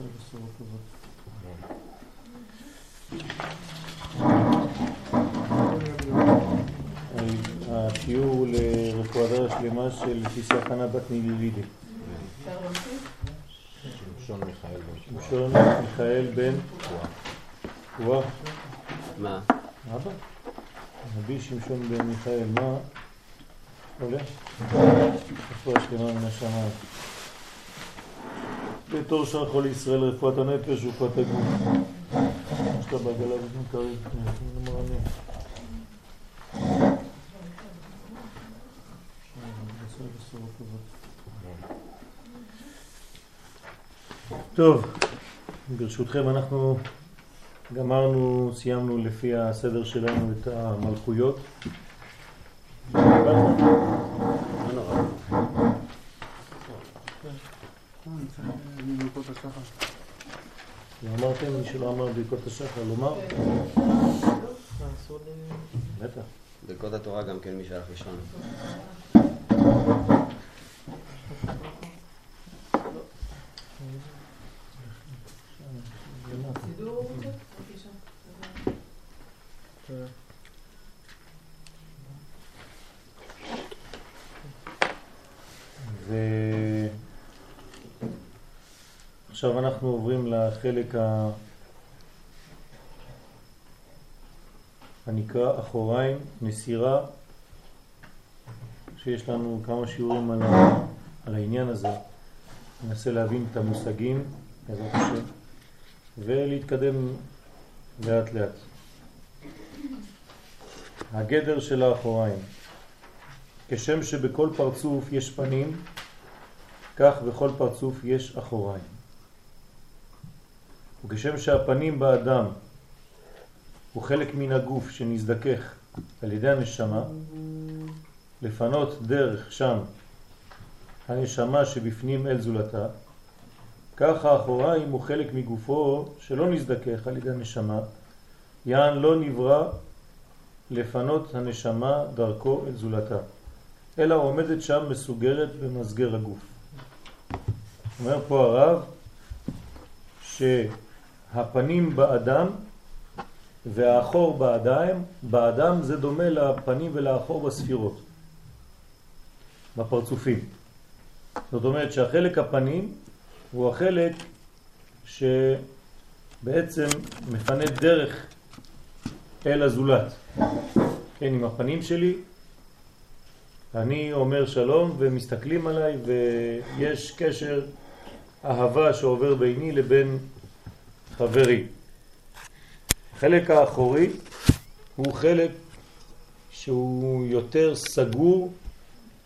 בשורות טובות. השיעור לרפואה שלמה של פיסה חנה בת נילילידי. שמשון מיכאל בן שמשון מיכאל בן וואה. מה? אבא? רבי שמשון בן מיכאל, מה עולה? רפואה שלמה מן השמיים. בתור שאר חולי ישראל רפואת הנפש ורפואת הגוף. לה בעגלה ומקרב, מרנן. טוב, ברשותכם אנחנו גמרנו, סיימנו לפי הסדר שלנו את המלכויות. לא נורא. אמרתם, מי שלא אמר ברכות השחר, לומר? בטח. ברכות התורה גם כן מי שהלך לישון. ועכשיו אנחנו לחלק ה... הנקרא אחוריים, מסירה, שיש לנו כמה שיעורים על, ה... על העניין הזה. ננסה להבין את המושגים, בעזרת השם, ולהתקדם לאט לאט. הגדר של האחוריים כשם שבכל פרצוף יש פנים, כך בכל פרצוף יש אחוריים. וכשם שהפנים באדם הוא חלק מן הגוף שנזדכך על ידי הנשמה, לפנות דרך שם הנשמה שבפנים אל זולתה, כך האחוריים הוא חלק מגופו שלא נזדכך על ידי הנשמה, יען לא נברא לפנות הנשמה דרכו אל זולתה, אלא עומדת שם מסוגרת במסגר הגוף. אומר פה הרב שהפנים באדם והאחור באדם, באדם זה דומה לפנים ולאחור בספירות, בפרצופים. זאת אומרת שהחלק הפנים הוא החלק שבעצם מפנה דרך אל הזולת. כן, עם הפנים שלי, אני אומר שלום ומסתכלים עליי ויש קשר אהבה שעובר ביני לבין חברי. החלק האחורי הוא חלק שהוא יותר סגור,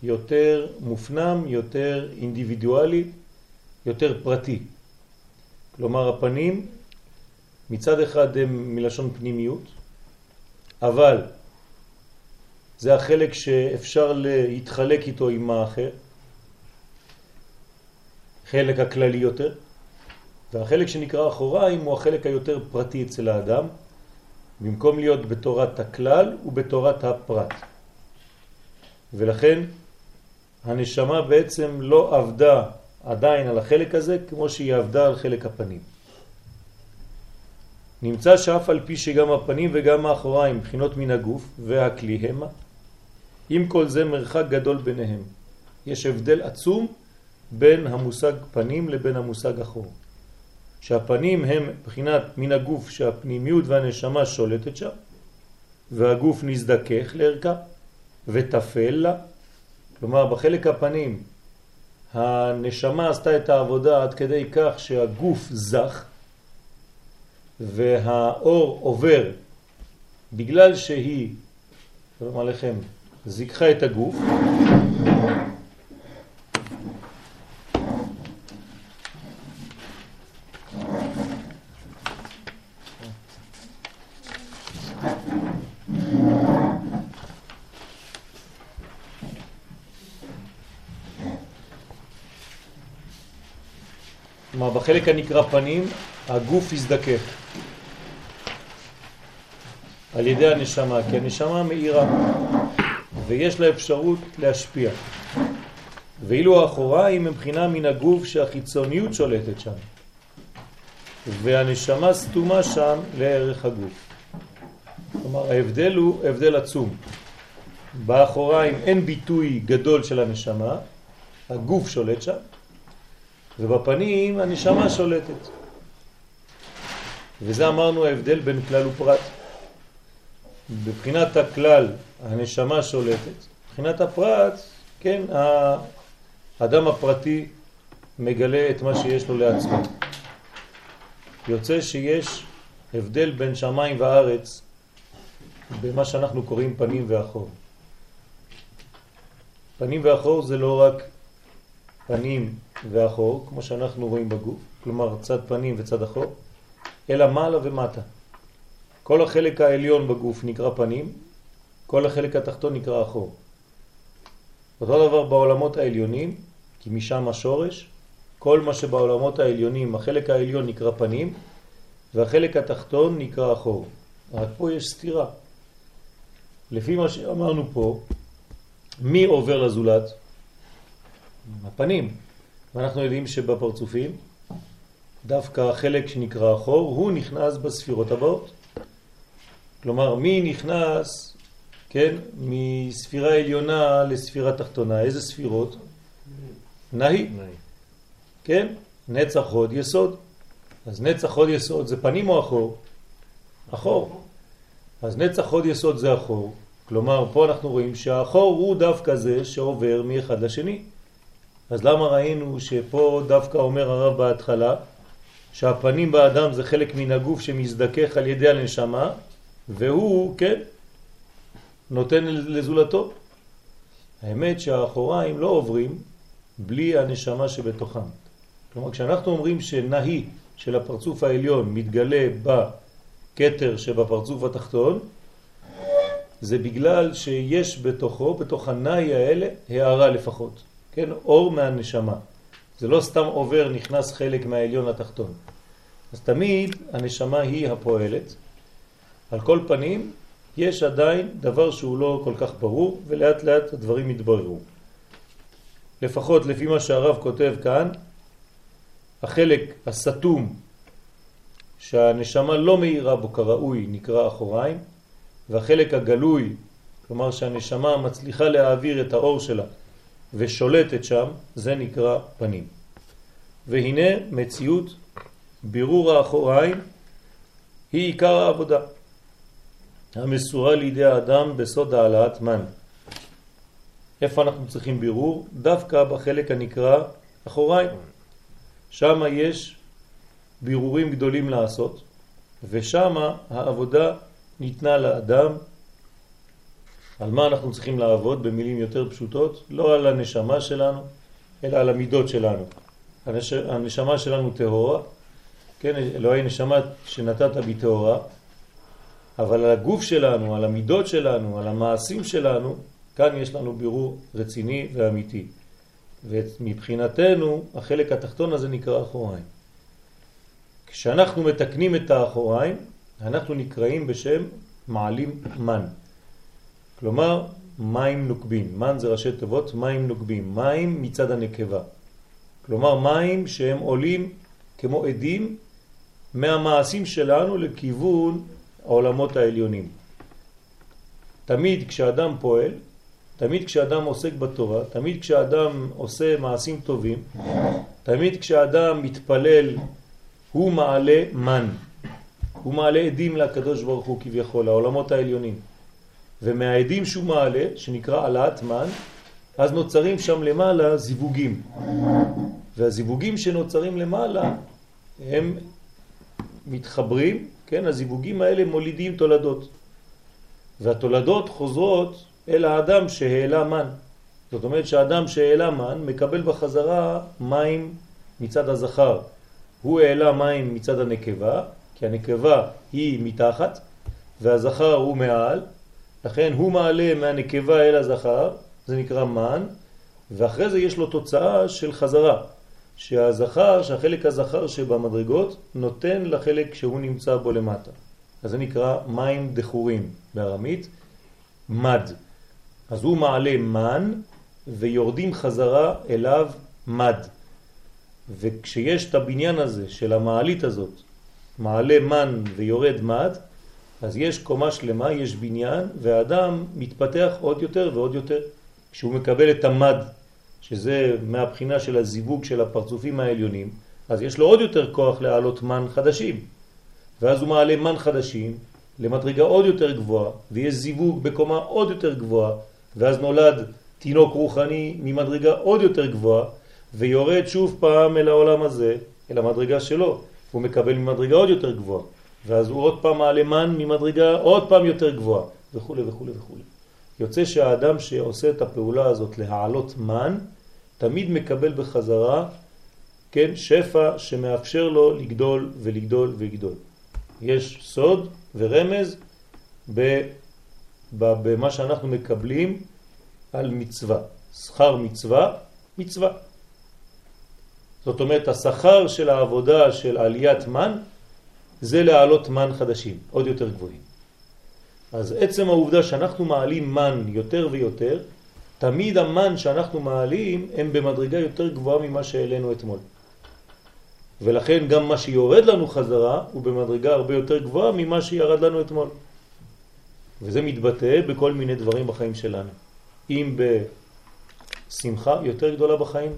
יותר מופנם, יותר אינדיבידואלי, יותר פרטי. כלומר הפנים מצד אחד הם מלשון פנימיות, אבל זה החלק שאפשר להתחלק איתו עם האחר, חלק הכללי יותר, והחלק שנקרא אחוריים הוא החלק היותר פרטי אצל האדם, במקום להיות בתורת הכלל ובתורת הפרט. ולכן הנשמה בעצם לא עבדה עדיין על החלק הזה כמו שהיא עבדה על חלק הפנים. נמצא שאף על פי שגם הפנים וגם האחוריים בחינות מן הגוף והכלי המה, עם כל זה מרחק גדול ביניהם. יש הבדל עצום בין המושג פנים לבין המושג אחור. שהפנים הם בחינת מן הגוף שהפנימיות והנשמה שולטת שם, והגוף נזדכך לערכה ותפל לה. כלומר, בחלק הפנים הנשמה עשתה את העבודה עד כדי כך שהגוף זך, והאור עובר בגלל שהיא, שלום עליכם, זיככה את הגוף, כלומר בחלק הנקרא פנים הגוף יזדכך על ידי הנשמה, כי הנשמה מאירה ויש לה אפשרות להשפיע. ואילו האחוריים מבחינה מן הגוף שהחיצוניות שולטת שם. והנשמה סתומה שם לערך הגוף. כלומר ההבדל הוא הבדל עצום. באחוריים אין ביטוי גדול של הנשמה, הגוף שולט שם, ובפנים הנשמה שולטת. וזה אמרנו ההבדל בין כלל ופרט. בבחינת הכלל הנשמה שולטת, בבחינת הפרט, כן, האדם הפרטי מגלה את מה שיש לו לעצמו. יוצא שיש הבדל בין שמיים וארץ במה שאנחנו קוראים פנים ואחור. פנים ואחור זה לא רק פנים ואחור, כמו שאנחנו רואים בגוף, כלומר צד פנים וצד אחור, אלא מעלה ומטה. כל החלק העליון בגוף נקרא פנים, כל החלק התחתון נקרא אחור. אותו דבר בעולמות העליונים, כי משם השורש, כל מה שבעולמות העליונים, החלק העליון נקרא פנים, והחלק התחתון נקרא אחור. רק פה יש סתירה. לפי מה שאמרנו פה, מי עובר לזולת? הפנים. ואנחנו יודעים שבפרצופים, דווקא החלק שנקרא אחור, הוא נכנס בספירות הבאות. כלומר, מי נכנס, כן, מספירה עליונה לספירה תחתונה? איזה ספירות? נהי. כן? נצח הוד יסוד. אז נצח הוד יסוד זה פנים או אחור? אחור. אז נצח הוד יסוד זה אחור. כלומר, פה אנחנו רואים שהאחור הוא דווקא זה שעובר מאחד לשני. אז למה ראינו שפה דווקא אומר הרב בהתחלה שהפנים באדם זה חלק מן הגוף שמזדכך על ידי הנשמה והוא, כן, נותן לזולתו. האמת שהאחוריים לא עוברים בלי הנשמה שבתוכם. כלומר, כשאנחנו אומרים שנהי של הפרצוף העליון מתגלה בכתר שבפרצוף התחתון, זה בגלל שיש בתוכו, בתוך הנאי האלה, הערה לפחות. כן, אור מהנשמה. זה לא סתם עובר, נכנס חלק מהעליון לתחתון. אז תמיד הנשמה היא הפועלת. על כל פנים, יש עדיין דבר שהוא לא כל כך ברור, ולאט לאט הדברים יתבררו. לפחות לפי מה שהרב כותב כאן, החלק הסתום שהנשמה לא מאירה בו כראוי נקרא אחוריים, והחלק הגלוי, כלומר שהנשמה מצליחה להעביר את האור שלה ושולטת שם, זה נקרא פנים. והנה מציאות בירור האחוריים היא עיקר העבודה המסורה לידי האדם בסוד העלאת מן. איפה אנחנו צריכים בירור? דווקא בחלק הנקרא אחוריים. שם יש בירורים גדולים לעשות, ושם העבודה ניתנה לאדם. על מה אנחנו צריכים לעבוד במילים יותר פשוטות? לא על הנשמה שלנו, אלא על המידות שלנו. הנש... הנשמה שלנו טהורה, כן, אלוהי נשמה שנתת בי טהורה, אבל על הגוף שלנו, על המידות שלנו, על המעשים שלנו, כאן יש לנו בירור רציני ואמיתי. ומבחינתנו החלק התחתון הזה נקרא אחוריים. כשאנחנו מתקנים את האחוריים, אנחנו נקראים בשם מעלים מן. כלומר, מים נוקבים. מן זה ראשי תיבות, מים נוקבים. מים מצד הנקבה. כלומר, מים שהם עולים כמו עדים מהמעשים שלנו לכיוון העולמות העליונים. תמיד כשאדם פועל, תמיד כשאדם עוסק בתורה, תמיד כשאדם עושה מעשים טובים, תמיד כשאדם מתפלל, הוא מעלה מן. הוא מעלה עדים לקדוש ברוך הוא כביכול, העולמות העליונים. ומהעדים שהוא מעלה, שנקרא עלת מן, אז נוצרים שם למעלה זיווגים. והזיווגים שנוצרים למעלה הם מתחברים, כן, הזיווגים האלה מולידים תולדות. והתולדות חוזרות אל האדם שהעלה מן. זאת אומרת שהאדם שהעלה מן מקבל בחזרה מים מצד הזכר. הוא העלה מים מצד הנקבה, כי הנקבה היא מתחת והזכר הוא מעל, לכן הוא מעלה מהנקבה אל הזכר, זה נקרא מן, ואחרי זה יש לו תוצאה של חזרה, שהזכר, שהחלק הזכר שבמדרגות נותן לחלק שהוא נמצא בו למטה. אז זה נקרא מים דחורים בארמית, מד. אז הוא מעלה מן ויורדים חזרה אליו מד. וכשיש את הבניין הזה של המעלית הזאת מעלה מן ויורד מד, אז יש קומה שלמה, יש בניין, והאדם מתפתח עוד יותר ועוד יותר. כשהוא מקבל את המד, שזה מהבחינה של הזיווג של הפרצופים העליונים, אז יש לו עוד יותר כוח להעלות מן חדשים. ואז הוא מעלה מן חדשים למדרגה עוד יותר גבוהה, ויש זיווג בקומה עוד יותר גבוהה, ואז נולד תינוק רוחני ממדרגה עוד יותר גבוהה, ויורד שוב פעם אל העולם הזה, אל המדרגה שלו, הוא מקבל ממדרגה עוד יותר גבוהה, ואז הוא עוד פעם מעלה מן ממדרגה עוד פעם יותר גבוהה, וכו' וכו' וכו'. יוצא שהאדם שעושה את הפעולה הזאת להעלות מן, תמיד מקבל בחזרה, כן, שפע שמאפשר לו לגדול ולגדול ולגדול. יש סוד ורמז במה שאנחנו מקבלים על מצווה. שכר מצווה, מצווה. זאת אומרת, השכר של העבודה של עליית מן זה להעלות מן חדשים, עוד יותר גבוהים. אז עצם העובדה שאנחנו מעלים מן יותר ויותר, תמיד המן שאנחנו מעלים הם במדרגה יותר גבוהה ממה שהעלינו אתמול. ולכן גם מה שיורד לנו חזרה הוא במדרגה הרבה יותר גבוהה ממה שירד לנו אתמול. וזה מתבטא בכל מיני דברים בחיים שלנו. אם בשמחה יותר גדולה בחיים,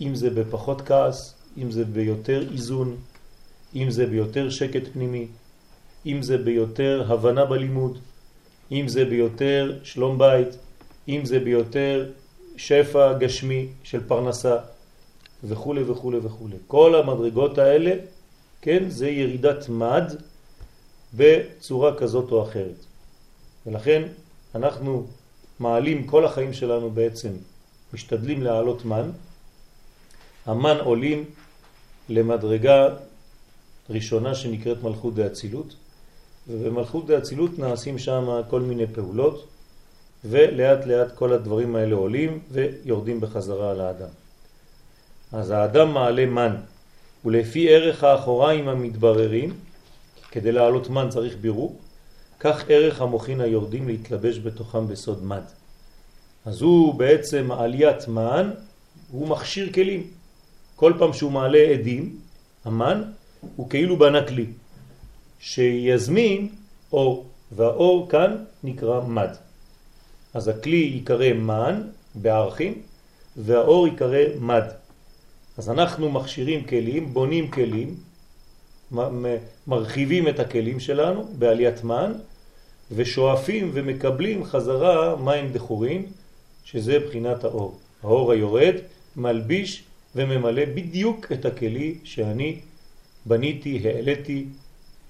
אם זה בפחות כעס, אם זה ביותר איזון, אם זה ביותר שקט פנימי, אם זה ביותר הבנה בלימוד, אם זה ביותר שלום בית, אם זה ביותר שפע גשמי של פרנסה וכו' וכו' וכו'. כל המדרגות האלה, כן, זה ירידת מד בצורה כזאת או אחרת. ולכן אנחנו מעלים כל החיים שלנו בעצם, משתדלים להעלות מן. המן עולים למדרגה ראשונה שנקראת מלכות דאצילות, ובמלכות דאצילות נעשים שם כל מיני פעולות, ולאט לאט כל הדברים האלה עולים ויורדים בחזרה על האדם. אז האדם מעלה מן, ולפי ערך האחוריים המתבררים, כדי לעלות מן צריך בירור, כך ערך המוכין היורדים להתלבש בתוכם בסוד מד. אז הוא בעצם עליית מן, הוא מכשיר כלים. כל פעם שהוא מעלה עדים, המן, הוא כאילו בנה כלי, שיזמין אור, והאור כאן נקרא מד. אז הכלי יקרא מן בערכים, והאור יקרא מד. אז אנחנו מכשירים כלים, בונים כלים, מרחיבים את הכלים שלנו בעליית מן, ושואפים ומקבלים חזרה מים דחורים, שזה בחינת האור. האור היורד מלביש וממלא בדיוק את הכלי שאני בניתי, העליתי,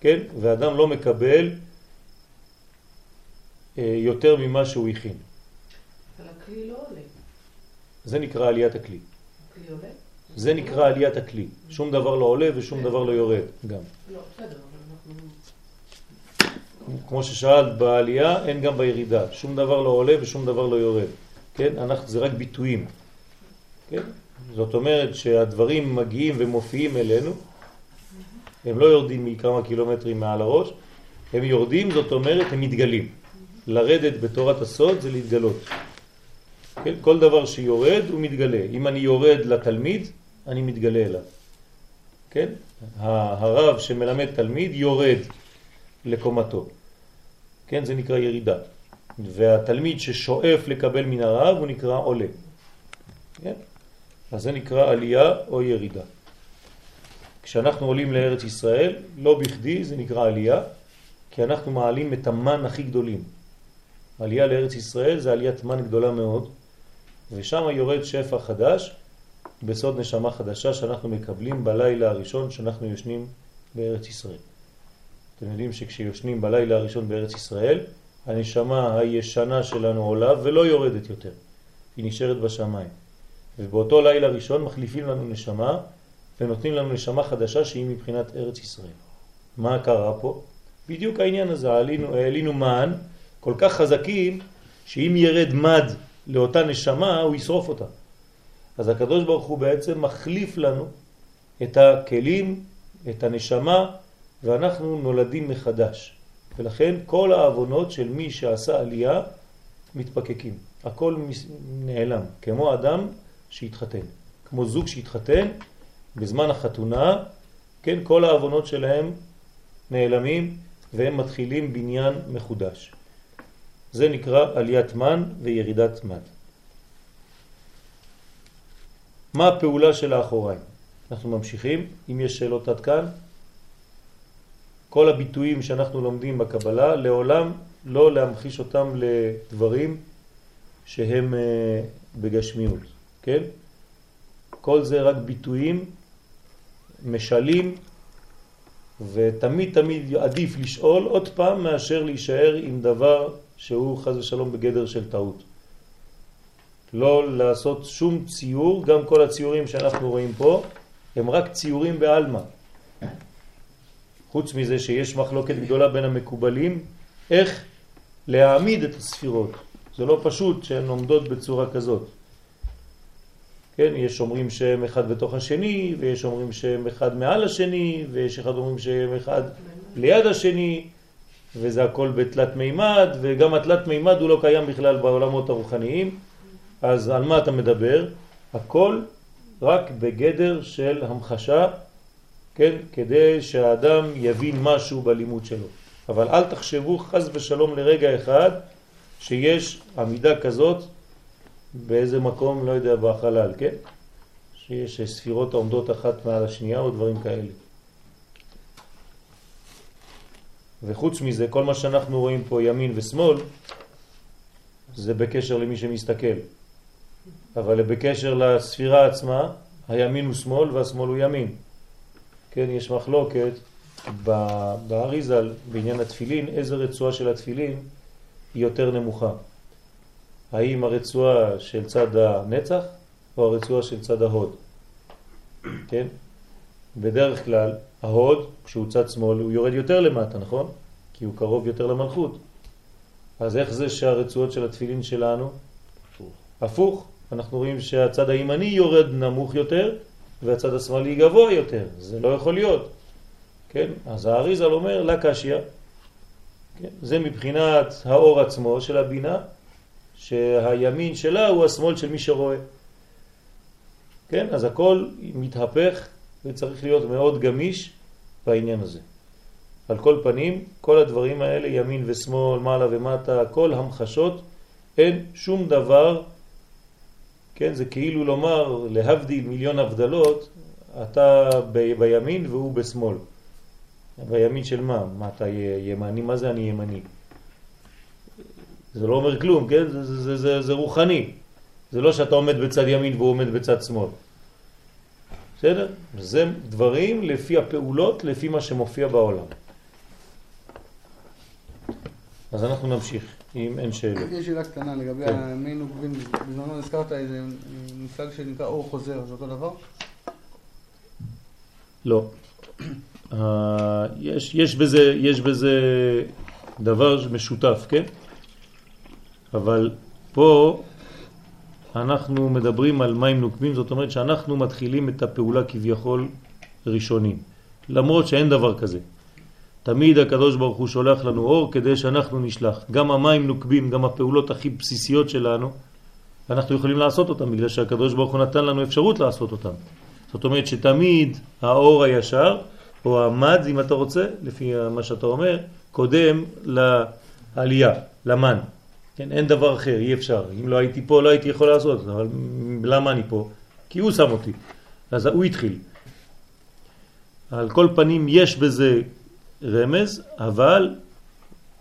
כן? ואדם לא מקבל אה, יותר ממה שהוא הכין. אבל הכלי לא עולה. זה נקרא עליית הכלי. הכלי עולה? זה נקרא עליית הכלי. שום דבר לא עולה ושום דבר לא יורד גם. לא, בסדר. כמו ששאלת, בעלייה אין גם בירידה. שום דבר לא עולה ושום דבר לא יורד. כן? אנחנו, זה רק ביטויים. כן? זאת אומרת שהדברים מגיעים ומופיעים אלינו, הם לא יורדים מכמה קילומטרים מעל הראש, הם יורדים, זאת אומרת, הם מתגלים. לרדת בתורת הסוד זה להתגלות. כן? כל דבר שיורד הוא מתגלה. אם אני יורד לתלמיד, אני מתגלה אליו. כן? הרב שמלמד תלמיד יורד לקומתו. כן? זה נקרא ירידה. והתלמיד ששואף לקבל מן הרב הוא נקרא עולה. כן? אז זה נקרא עלייה או ירידה. כשאנחנו עולים לארץ ישראל, לא בכדי זה נקרא עלייה, כי אנחנו מעלים את המן הכי גדולים. עלייה לארץ ישראל זה עליית מן גדולה מאוד, ושם יורד שפע חדש בסוד נשמה חדשה שאנחנו מקבלים בלילה הראשון שאנחנו יושנים בארץ ישראל. אתם יודעים שכשיושנים בלילה הראשון בארץ ישראל, הנשמה הישנה שלנו עולה ולא יורדת יותר. היא נשארת בשמיים. ובאותו לילה ראשון מחליפים לנו נשמה ונותנים לנו נשמה חדשה שהיא מבחינת ארץ ישראל. מה קרה פה? בדיוק העניין הזה, העלינו, העלינו מן כל כך חזקים שאם ירד מד לאותה נשמה הוא ישרוף אותה. אז הקדוש ברוך הוא בעצם מחליף לנו את הכלים, את הנשמה, ואנחנו נולדים מחדש. ולכן כל העוונות של מי שעשה עלייה מתפקקים. הכל נעלם, כמו אדם שהתחתן. כמו זוג שהתחתן, בזמן החתונה כן, כל העוונות שלהם נעלמים והם מתחילים בניין מחודש. זה נקרא עליית מן וירידת מד. מה הפעולה של האחוריים? אנחנו ממשיכים, אם יש שאלות עד כאן, כל הביטויים שאנחנו לומדים בקבלה, לעולם לא להמחיש אותם לדברים שהם אה, בגשמיות, כן? כל זה רק ביטויים, משלים, ותמיד תמיד עדיף לשאול עוד פעם מאשר להישאר עם דבר שהוא חז ושלום בגדר של טעות. לא לעשות שום ציור, גם כל הציורים שאנחנו רואים פה הם רק ציורים בעלמא. חוץ מזה שיש מחלוקת גדולה בין המקובלים, איך להעמיד את הספירות. זה לא פשוט שהן עומדות בצורה כזאת. כן, יש אומרים שהם אחד בתוך השני, ויש אומרים שהם אחד מעל השני, ויש אחד אומרים שהם אחד ליד השני, וזה הכל בתלת מימד, וגם התלת מימד הוא לא קיים בכלל בעולמות הרוחניים, אז על מה אתה מדבר? הכל רק בגדר של המחשה, כן, כדי שהאדם יבין משהו בלימוד שלו. אבל אל תחשבו חז ושלום לרגע אחד שיש עמידה כזאת באיזה מקום, לא יודע, בחלל, כן? שיש ספירות העומדות אחת מעל השנייה או דברים כאלה. וחוץ מזה, כל מה שאנחנו רואים פה ימין ושמאל, זה בקשר למי שמסתכל. אבל בקשר לספירה עצמה, הימין הוא שמאל והשמאל הוא ימין. כן, יש מחלוקת באריזל בעניין התפילין, איזה רצועה של התפילין היא יותר נמוכה. האם הרצועה של צד הנצח או הרצועה של צד ההוד. כן? בדרך כלל ההוד, כשהוא צד שמאל, הוא יורד יותר למטה, נכון? כי הוא קרוב יותר למלכות. אז איך זה שהרצועות של התפילין שלנו? הפוך. הפוך. אנחנו רואים שהצד הימני יורד נמוך יותר והצד השמאלי גבוה יותר. זה לא יכול להיות. כן? אז האריזל אומר לה קשיא. כן? זה מבחינת האור עצמו של הבינה, שהימין שלה הוא השמאל של מי שרואה. כן? אז הכל מתהפך וצריך להיות מאוד גמיש בעניין הזה. על כל פנים, כל הדברים האלה, ימין ושמאל, מעלה ומטה, כל המחשות, אין שום דבר, כן, זה כאילו לומר, להבדיל מיליון הבדלות, אתה ב בימין והוא בשמאל. בימין של מה? מה אתה ימני? מה זה אני ימני? זה לא אומר כלום, כן? זה, זה, זה, זה, זה רוחני. זה לא שאתה עומד בצד ימין והוא עומד בצד שמאל. בסדר? זה דברים לפי הפעולות, לפי מה שמופיע בעולם. אז אנחנו נמשיך, אם אין שאלות. יש שאלה קטנה לגבי כן. המין עוקבים, בזמנו הזכרת איזה מושג שנקרא אור חוזר, זה אותו דבר? לא. אה, יש, יש, בזה, יש בזה דבר משותף, כן? אבל פה אנחנו מדברים על מים נוקבים, זאת אומרת שאנחנו מתחילים את הפעולה כביכול ראשונים, למרות שאין דבר כזה. תמיד הקדוש ברוך הוא שולח לנו אור כדי שאנחנו נשלח. גם המים נוקבים, גם הפעולות הכי בסיסיות שלנו, אנחנו יכולים לעשות אותם בגלל שהקדוש ברוך הוא נתן לנו אפשרות לעשות אותם. זאת אומרת שתמיד האור הישר, או המד אם אתה רוצה, לפי מה שאתה אומר, קודם לעלייה, למן. כן, אין דבר אחר, אי אפשר. אם לא הייתי פה לא הייתי יכול לעשות, אבל למה אני פה? כי הוא שם אותי. אז הוא התחיל. על כל פנים יש בזה רמז, אבל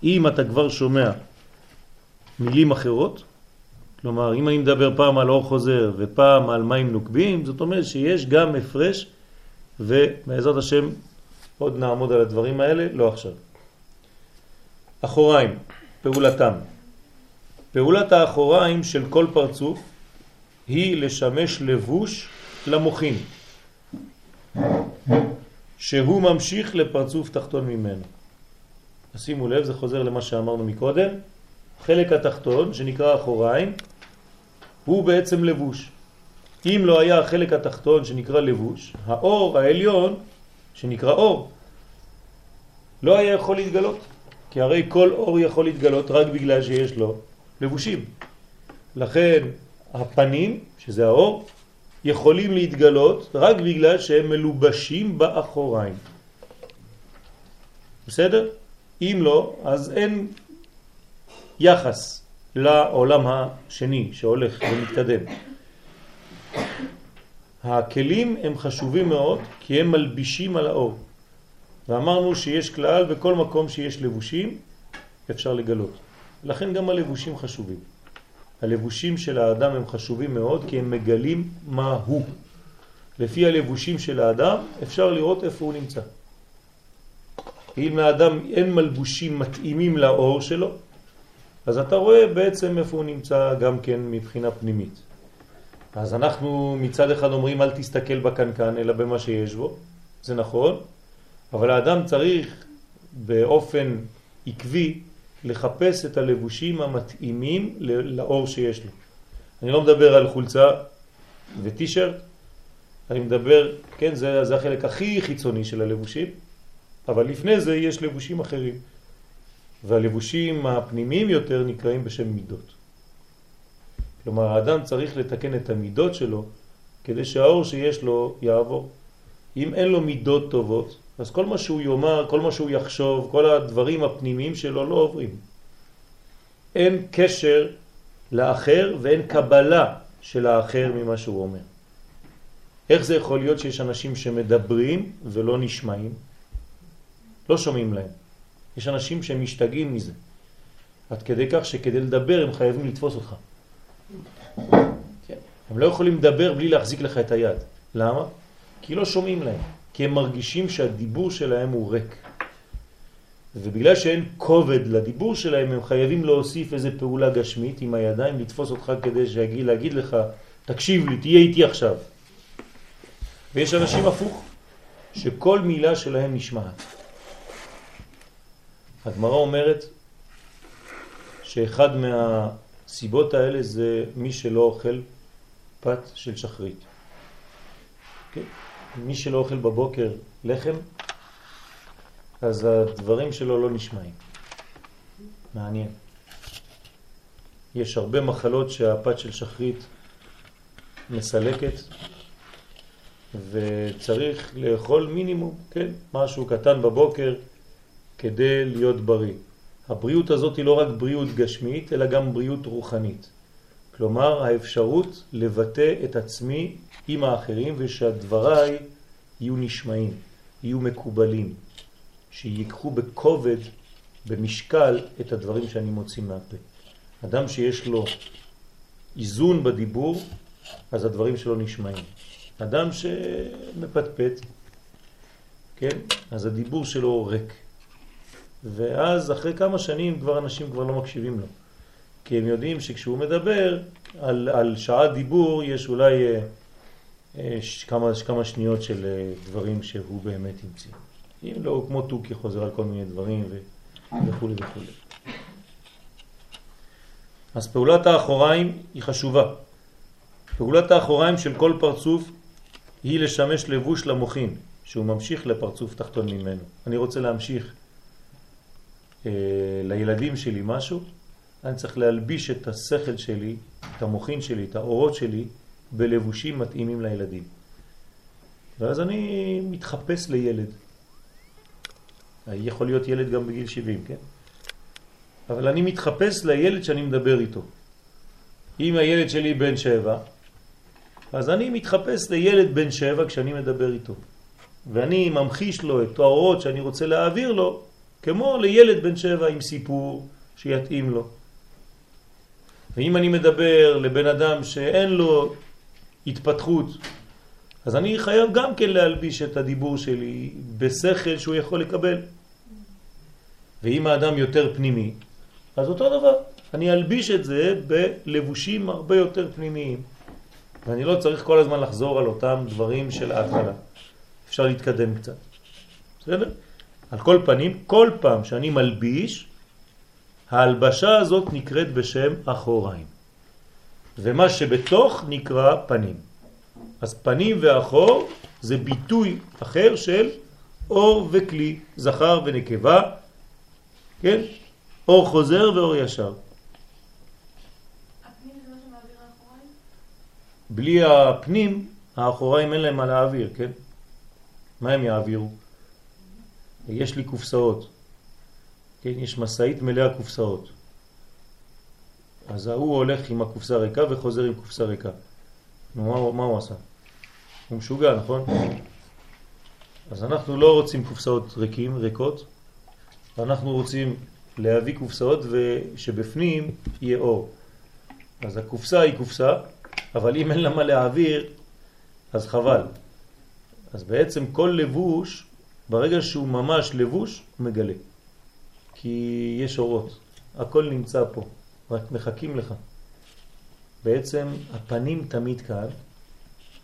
אם אתה כבר שומע מילים אחרות, כלומר אם אני מדבר פעם על אור חוזר ופעם על מים נוקבים, זאת אומרת שיש גם הפרש ובעזרת השם עוד נעמוד על הדברים האלה, לא עכשיו. אחוריים, פעולתם. פעולת האחוריים של כל פרצוף היא לשמש לבוש למוחין, שהוא ממשיך לפרצוף תחתון ממנו. שימו לב, זה חוזר למה שאמרנו מקודם. חלק התחתון, שנקרא אחוריים, הוא בעצם לבוש. אם לא היה החלק התחתון שנקרא לבוש, האור העליון, שנקרא אור, לא היה יכול להתגלות. כי הרי כל אור יכול להתגלות רק בגלל שיש לו לבושים. לכן הפנים, שזה האור, יכולים להתגלות רק בגלל שהם מלובשים באחוריים. בסדר? אם לא, אז אין יחס לעולם השני שהולך ומתקדם. הכלים הם חשובים מאוד כי הם מלבישים על האור. ואמרנו שיש כלל בכל מקום שיש לבושים אפשר לגלות. לכן גם הלבושים חשובים. הלבושים של האדם הם חשובים מאוד כי הם מגלים מה הוא. לפי הלבושים של האדם אפשר לראות איפה הוא נמצא. אם לאדם אין מלבושים מתאימים לאור שלו, אז אתה רואה בעצם איפה הוא נמצא גם כן מבחינה פנימית. אז אנחנו מצד אחד אומרים אל תסתכל בקנקן אלא במה שיש בו, זה נכון, אבל האדם צריך באופן עקבי לחפש את הלבושים המתאימים לאור שיש לו. אני לא מדבר על חולצה וטישרט, אני מדבר, כן, זה, זה החלק הכי חיצוני של הלבושים, אבל לפני זה יש לבושים אחרים. והלבושים הפנימיים יותר נקראים בשם מידות. כלומר, האדם צריך לתקן את המידות שלו כדי שהאור שיש לו יעבור. אם אין לו מידות טובות, אז כל מה שהוא יאמר, כל מה שהוא יחשוב, כל הדברים הפנימיים שלו לא עוברים. אין קשר לאחר ואין קבלה של האחר ממה שהוא אומר. איך זה יכול להיות שיש אנשים שמדברים ולא נשמעים? לא שומעים להם. יש אנשים שהם משתגעים מזה. עד כדי כך שכדי לדבר הם חייבים לתפוס אותך. כן. הם לא יכולים לדבר בלי להחזיק לך את היד. למה? כי לא שומעים להם. כי הם מרגישים שהדיבור שלהם הוא ריק. ובגלל שאין כובד לדיבור שלהם, הם חייבים להוסיף איזה פעולה גשמית עם הידיים, לתפוס אותך כדי שיגיד, להגיד לך, תקשיב לי, תהיה איתי עכשיו. ויש אנשים הפוך, שכל מילה שלהם נשמעת. הגמרא אומרת שאחד מהסיבות האלה זה מי שלא אוכל פת של שחרית. כן? מי שלא אוכל בבוקר לחם, אז הדברים שלו לא נשמעים. מעניין. יש הרבה מחלות שהפת של שחרית מסלקת, וצריך לאכול מינימום, כן, משהו קטן בבוקר כדי להיות בריא. הבריאות הזאת היא לא רק בריאות גשמית, אלא גם בריאות רוחנית. כלומר, האפשרות לבטא את עצמי עם האחרים ושהדבריי יהיו נשמעים, יהיו מקובלים, שיקחו בכובד, במשקל, את הדברים שאני מוציא מהפה. אדם שיש לו איזון בדיבור, אז הדברים שלו נשמעים. אדם שמפטפט, כן, אז הדיבור שלו ריק. ואז אחרי כמה שנים כבר אנשים כבר לא מקשיבים לו. כי הם יודעים שכשהוא מדבר על, על שעה דיבור יש אולי אה, כמה, כמה שניות של אה, דברים שהוא באמת המציא. אם לא, כמו טוקי חוזר על כל מיני דברים וכו' וכו'. אז פעולת האחוריים היא חשובה. פעולת האחוריים של כל פרצוף היא לשמש לבוש למוחין, שהוא ממשיך לפרצוף תחתון ממנו. אני רוצה להמשיך אה, לילדים שלי משהו, אני צריך להלביש את השכל שלי, את המוחין שלי, את האורות שלי, בלבושים מתאימים לילדים. ואז אני מתחפש לילד. יכול להיות ילד גם בגיל 70, כן? אבל אני מתחפש לילד שאני מדבר איתו. אם הילד שלי בן שבע, אז אני מתחפש לילד בן שבע כשאני מדבר איתו. ואני ממחיש לו את האורות שאני רוצה להעביר לו, כמו לילד בן שבע עם סיפור שיתאים לו. ואם אני מדבר לבן אדם שאין לו התפתחות, אז אני חייב גם כן להלביש את הדיבור שלי בשכל שהוא יכול לקבל. ואם האדם יותר פנימי, אז אותו דבר. אני אלביש את זה בלבושים הרבה יותר פנימיים. ואני לא צריך כל הזמן לחזור על אותם דברים של ההתחלה. אפשר להתקדם קצת. בסדר? על כל פנים, כל פעם שאני מלביש, ההלבשה הזאת נקראת בשם אחוריים. ומה שבתוך נקרא פנים. אז פנים ואחור זה ביטוי אחר של אור וכלי, זכר ונקבה, כן? אור חוזר ואור ישר. בלי הפנים, האחוריים אין להם מה להעביר, כן? מה הם יעבירו? יש לי קופסאות, כן? יש מסעית מלאה קופסאות. אז ההוא הולך עם הקופסה ריקה וחוזר עם קופסה ריקה. נו, מה, מה הוא עשה? הוא משוגע, נכון? אז אנחנו לא רוצים קופסאות ריקים, ריקות, אנחנו רוצים להביא קופסאות ושבפנים יהיה אור. אז הקופסה היא קופסה, אבל אם אין לה מה להעביר, אז חבל. אז בעצם כל לבוש, ברגע שהוא ממש לבוש, הוא מגלה. כי יש אורות, הכל נמצא פה, רק מחכים לך. בעצם הפנים תמיד כאן,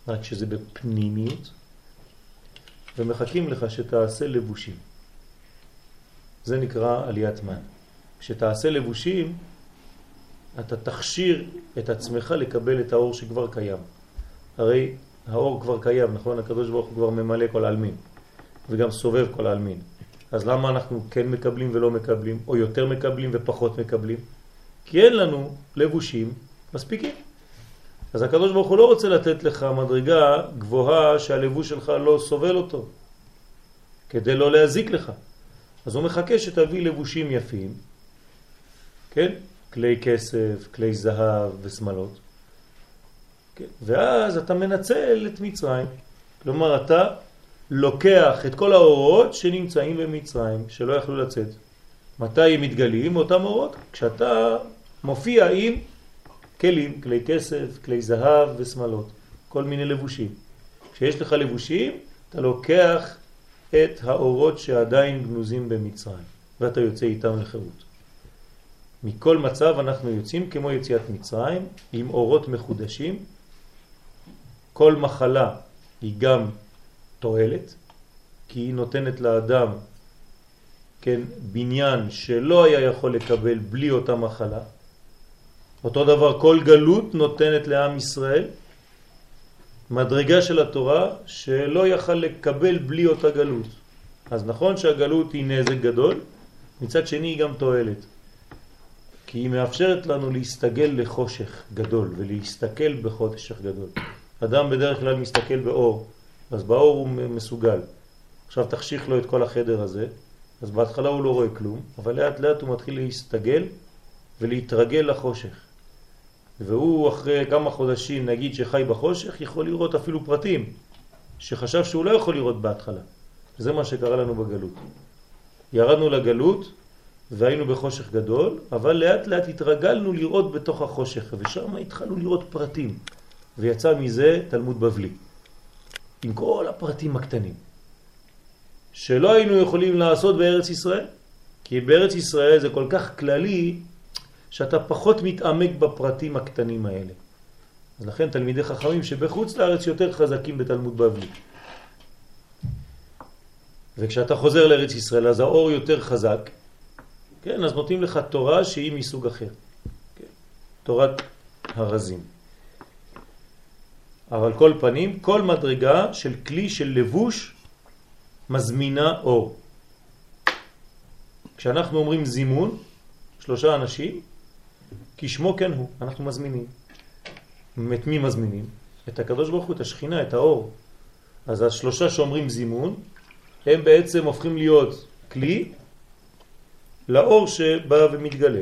רק שזה בפנימיות, ומחכים לך שתעשה לבושים. זה נקרא עליית מן. כשתעשה לבושים, אתה תכשיר את עצמך לקבל את האור שכבר קיים. הרי האור כבר קיים, נכון? הקדוש ברוך הוא כבר ממלא כל העלמין, וגם סובב כל העלמין. אז למה אנחנו כן מקבלים ולא מקבלים, או יותר מקבלים ופחות מקבלים? כי אין לנו לבושים מספיקים. אז הקדוש ברוך הוא לא רוצה לתת לך מדרגה גבוהה שהלבוש שלך לא סובל אותו, כדי לא להזיק לך. אז הוא מחכה שתביא לבושים יפים, כן? כלי כסף, כלי זהב וסמלות. כן? ואז אתה מנצל את מצרים. כלומר, אתה לוקח את כל האורות שנמצאים במצרים, שלא יכלו לצאת. מתי הם מתגלים? אותם אורות? כשאתה מופיע עם כלים, כלי כסף, כלי זהב וסמלות, כל מיני לבושים. כשיש לך לבושים, אתה לוקח את האורות שעדיין גנוזים במצרים, ואתה יוצא איתם לחירות. מכל מצב אנחנו יוצאים כמו יציאת מצרים, עם אורות מחודשים. כל מחלה היא גם תועלת, כי היא נותנת לאדם כן, בניין שלא היה יכול לקבל בלי אותה מחלה. אותו דבר כל גלות נותנת לעם ישראל מדרגה של התורה שלא יכל לקבל בלי אותה גלות. אז נכון שהגלות היא נזק גדול, מצד שני היא גם תועלת. כי היא מאפשרת לנו להסתגל לחושך גדול ולהסתכל בחושך גדול. אדם בדרך כלל מסתכל באור, אז באור הוא מסוגל. עכשיו תחשיך לו את כל החדר הזה, אז בהתחלה הוא לא רואה כלום, אבל לאט לאט הוא מתחיל להסתגל ולהתרגל לחושך. והוא אחרי כמה חודשים, נגיד שחי בחושך, יכול לראות אפילו פרטים שחשב שהוא לא יכול לראות בהתחלה. זה מה שקרה לנו בגלות. ירדנו לגלות והיינו בחושך גדול, אבל לאט לאט התרגלנו לראות בתוך החושך, ושם התחלנו לראות פרטים, ויצא מזה תלמוד בבלי, עם כל הפרטים הקטנים, שלא היינו יכולים לעשות בארץ ישראל, כי בארץ ישראל זה כל כך כללי, שאתה פחות מתעמק בפרטים הקטנים האלה. אז לכן תלמידי חכמים שבחוץ לארץ יותר חזקים בתלמוד בבלי. וכשאתה חוזר לארץ ישראל אז האור יותר חזק, כן, אז נותנים לך תורה שהיא מסוג אחר. כן, תורת הרזים. אבל כל פנים, כל מדרגה של כלי של לבוש מזמינה אור. כשאנחנו אומרים זימון, שלושה אנשים, כי שמו כן הוא, אנחנו מזמינים. את מי מזמינים? את הקדוש ברוך הוא, את השכינה, את האור. אז השלושה שאומרים זימון, הם בעצם הופכים להיות כלי לאור שבא ומתגלה.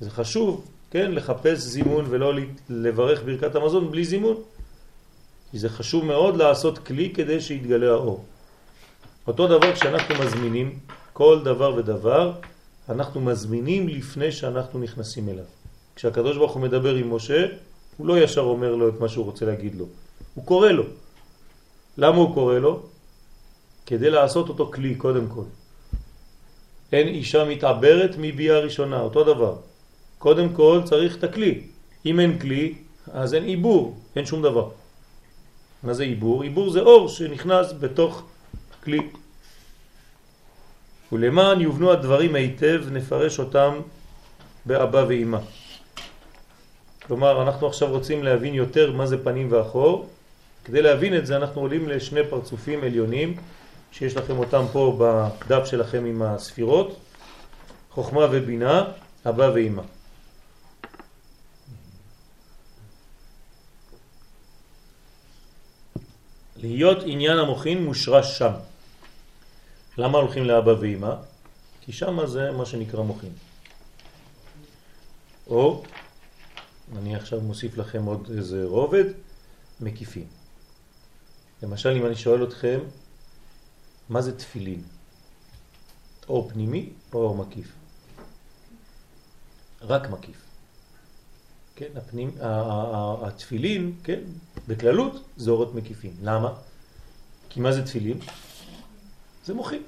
זה חשוב, כן, לחפש זימון ולא לברך ברכת המזון בלי זימון. כי זה חשוב מאוד לעשות כלי כדי שיתגלה האור. אותו דבר כשאנחנו מזמינים כל דבר ודבר, אנחנו מזמינים לפני שאנחנו נכנסים אליו. כשהקדוש ברוך הוא מדבר עם משה, הוא לא ישר אומר לו את מה שהוא רוצה להגיד לו. הוא קורא לו. למה הוא קורא לו? כדי לעשות אותו כלי קודם כל. אין אישה מתעברת מביאה ראשונה, אותו דבר. קודם כל צריך את הכלי. אם אין כלי, אז אין עיבור, אין שום דבר. מה זה עיבור? עיבור זה אור שנכנס בתוך כלי. ולמען יובנו הדברים היטב, נפרש אותם באבא ואימא. כלומר, אנחנו עכשיו רוצים להבין יותר מה זה פנים ואחור. כדי להבין את זה אנחנו עולים לשני פרצופים עליונים שיש לכם אותם פה בדף שלכם עם הספירות, חוכמה ובינה, אבא ואמא. להיות עניין המוחין מושרש שם. למה הולכים לאבא ואמא? כי שם זה מה שנקרא מוחין. או, אני עכשיו מוסיף לכם עוד איזה רובד, מקיפים. למשל, אם אני שואל אתכם, מה זה תפילין? או פנימי או מקיף? רק מקיף. כן, הפנים, התפילין, כן, בכללות זה אורות מקיפים. למה? כי מה זה תפילין? זה מוחין.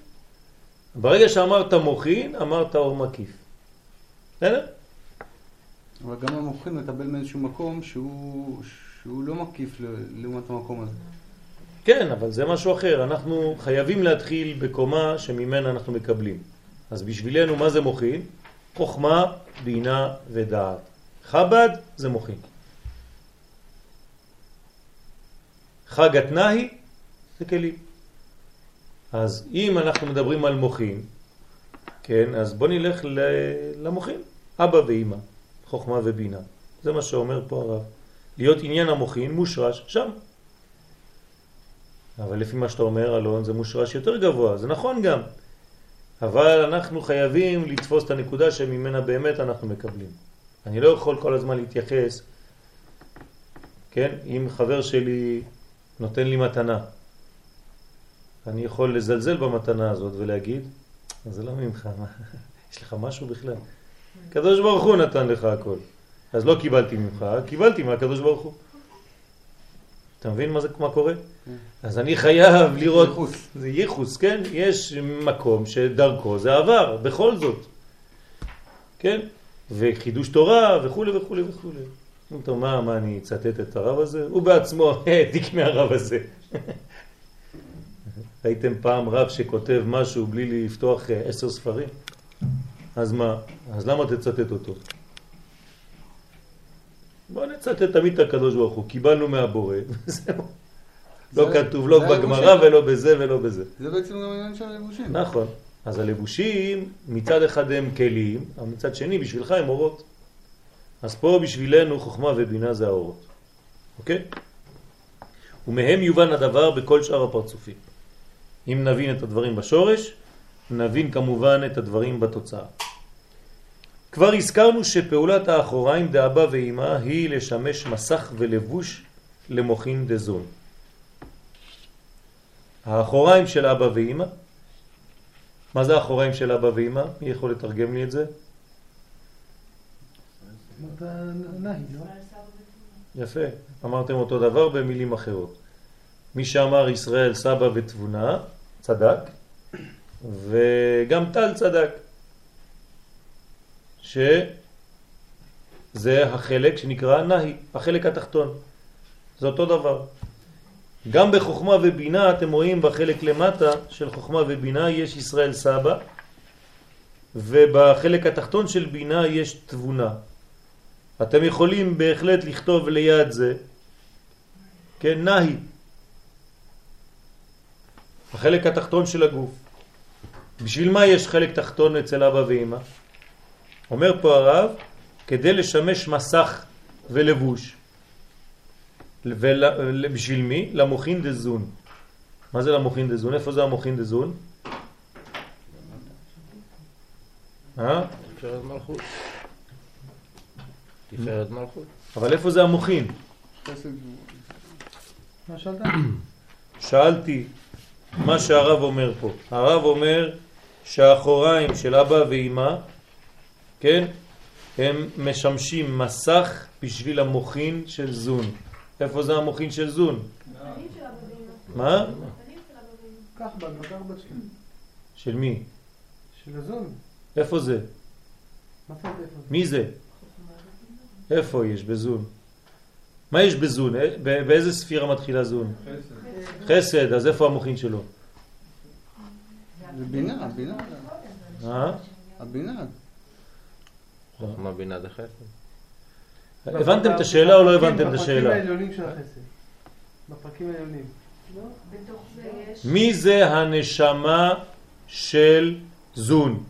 ברגע שאמרת מוחין, אמרת אור מקיף. בסדר? אבל גם המוחין מקבל מאיזשהו מקום שהוא, שהוא לא מקיף לעומת המקום הזה. כן, אבל זה משהו אחר. אנחנו חייבים להתחיל בקומה שממנה אנחנו מקבלים. אז בשבילנו מה זה מוחין? חוכמה, בינה ודעת. חב"ד זה מוחין. חג התנאי זה כלים. אז אם אנחנו מדברים על מוחין, כן, אז בוא נלך למוחין, אבא ואימא, חוכמה ובינה. זה מה שאומר פה הרב. להיות עניין המוחין מושרש שם. אבל לפי מה שאתה אומר, אלון, זה מושרש יותר גבוה, זה נכון גם. אבל אנחנו חייבים לתפוס את הנקודה שממנה באמת אנחנו מקבלים. אני לא יכול כל הזמן להתייחס, כן, אם חבר שלי נותן לי מתנה, אני יכול לזלזל במתנה הזאת ולהגיד, זה לא ממך? יש לך משהו בכלל. הקדוש ברוך הוא נתן לך הכל. אז לא קיבלתי ממך, קיבלתי מהקדוש ברוך הוא. אתה מבין מה זה, מה קורה? אז אני חייב לראות... ייחוס. זה ייחוס, כן? יש מקום שדרכו זה עבר, בכל זאת. כן? וחידוש תורה וכו' וכו' וכו'. טוב, מה, מה אני אצטט את הרב הזה? הוא בעצמו העתיק מהרב הזה. ראיתם פעם רב שכותב משהו בלי לפתוח אה, עשר ספרים? אז מה? אז למה תצטט אותו? בוא נצטט תמיד את הקדוש ברוך הוא, קיבלנו מהבורא, זהו. לא כתוב לא בגמרא ולא בזה ולא בזה. זה בעצם גם העניין של הלבושים. נכון. אז הלבושים מצד אחד הם כלים, אבל מצד שני בשבילך הם אורות. אז פה בשבילנו חוכמה ובינה זה האורות. אוקיי? ומהם יובן הדבר בכל שאר הפרצופים. אם נבין את הדברים בשורש, נבין כמובן את הדברים בתוצאה. כבר הזכרנו שפעולת האחוריים דאבא ואימא היא לשמש מסך ולבוש למוחין דזון. האחוריים של אבא ואימא, מה זה האחוריים של אבא ואימא? מי יכול לתרגם לי את זה? יפה, אמרתם אותו דבר במילים אחרות. מי שאמר ישראל סבא ותבונה, צדק, וגם טל צדק. שזה החלק שנקרא נהי, החלק התחתון. זה אותו דבר. גם בחוכמה ובינה אתם רואים בחלק למטה של חוכמה ובינה יש ישראל סבא ובחלק התחתון של בינה יש תבונה. אתם יכולים בהחלט לכתוב ליד זה, כן, נהי, החלק התחתון של הגוף. בשביל מה יש חלק תחתון אצל אבא ואמא? אומר פה הרב, כדי לשמש מסך ולבוש. ובשביל מי? למוחין דזון. מה זה למוחין דזון? איפה זה המוחין דזון? אה? תפארת מלכות. תפארת מלכות. אבל איפה זה המוחין? מה שאלת? שאלתי מה שהרב אומר פה. הרב אומר שהאחוריים של אבא ואימא כן? הם משמשים מסך בשביל המוחין של זון. איפה זה המוחין של זון? מה? קח בת, קח בת שלי. של מי? של הזון. איפה זה? מי זה? איפה יש בזון? מה יש בזון? באיזה ספירה מתחילה זון? חסד, אז איפה המוחין שלו? זה בינה, הבינה. אה? הבינה. חוכמה בינה זה חסד. הבנתם את השאלה או לא הבנתם את השאלה? בפרקים העליונים של החסד. בפרקים העליונים. יש מי זה הנשמה של זון?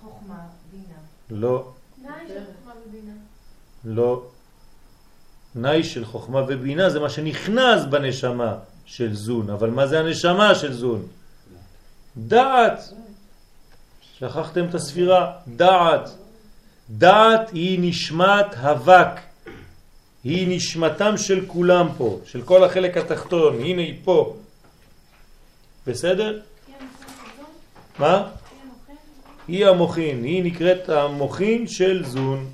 חוכמה, בינה. לא. לא. נאי של חוכמה ובינה זה מה שנכנס בנשמה של זון. אבל מה זה הנשמה של זון? דעת. שכחתם את הספירה, דעת. דעת היא נשמת אבק. היא נשמתם של כולם פה, של כל החלק התחתון. הנה היא פה. בסדר? מה? היא המוחין, היא נקראת המוחין של זון.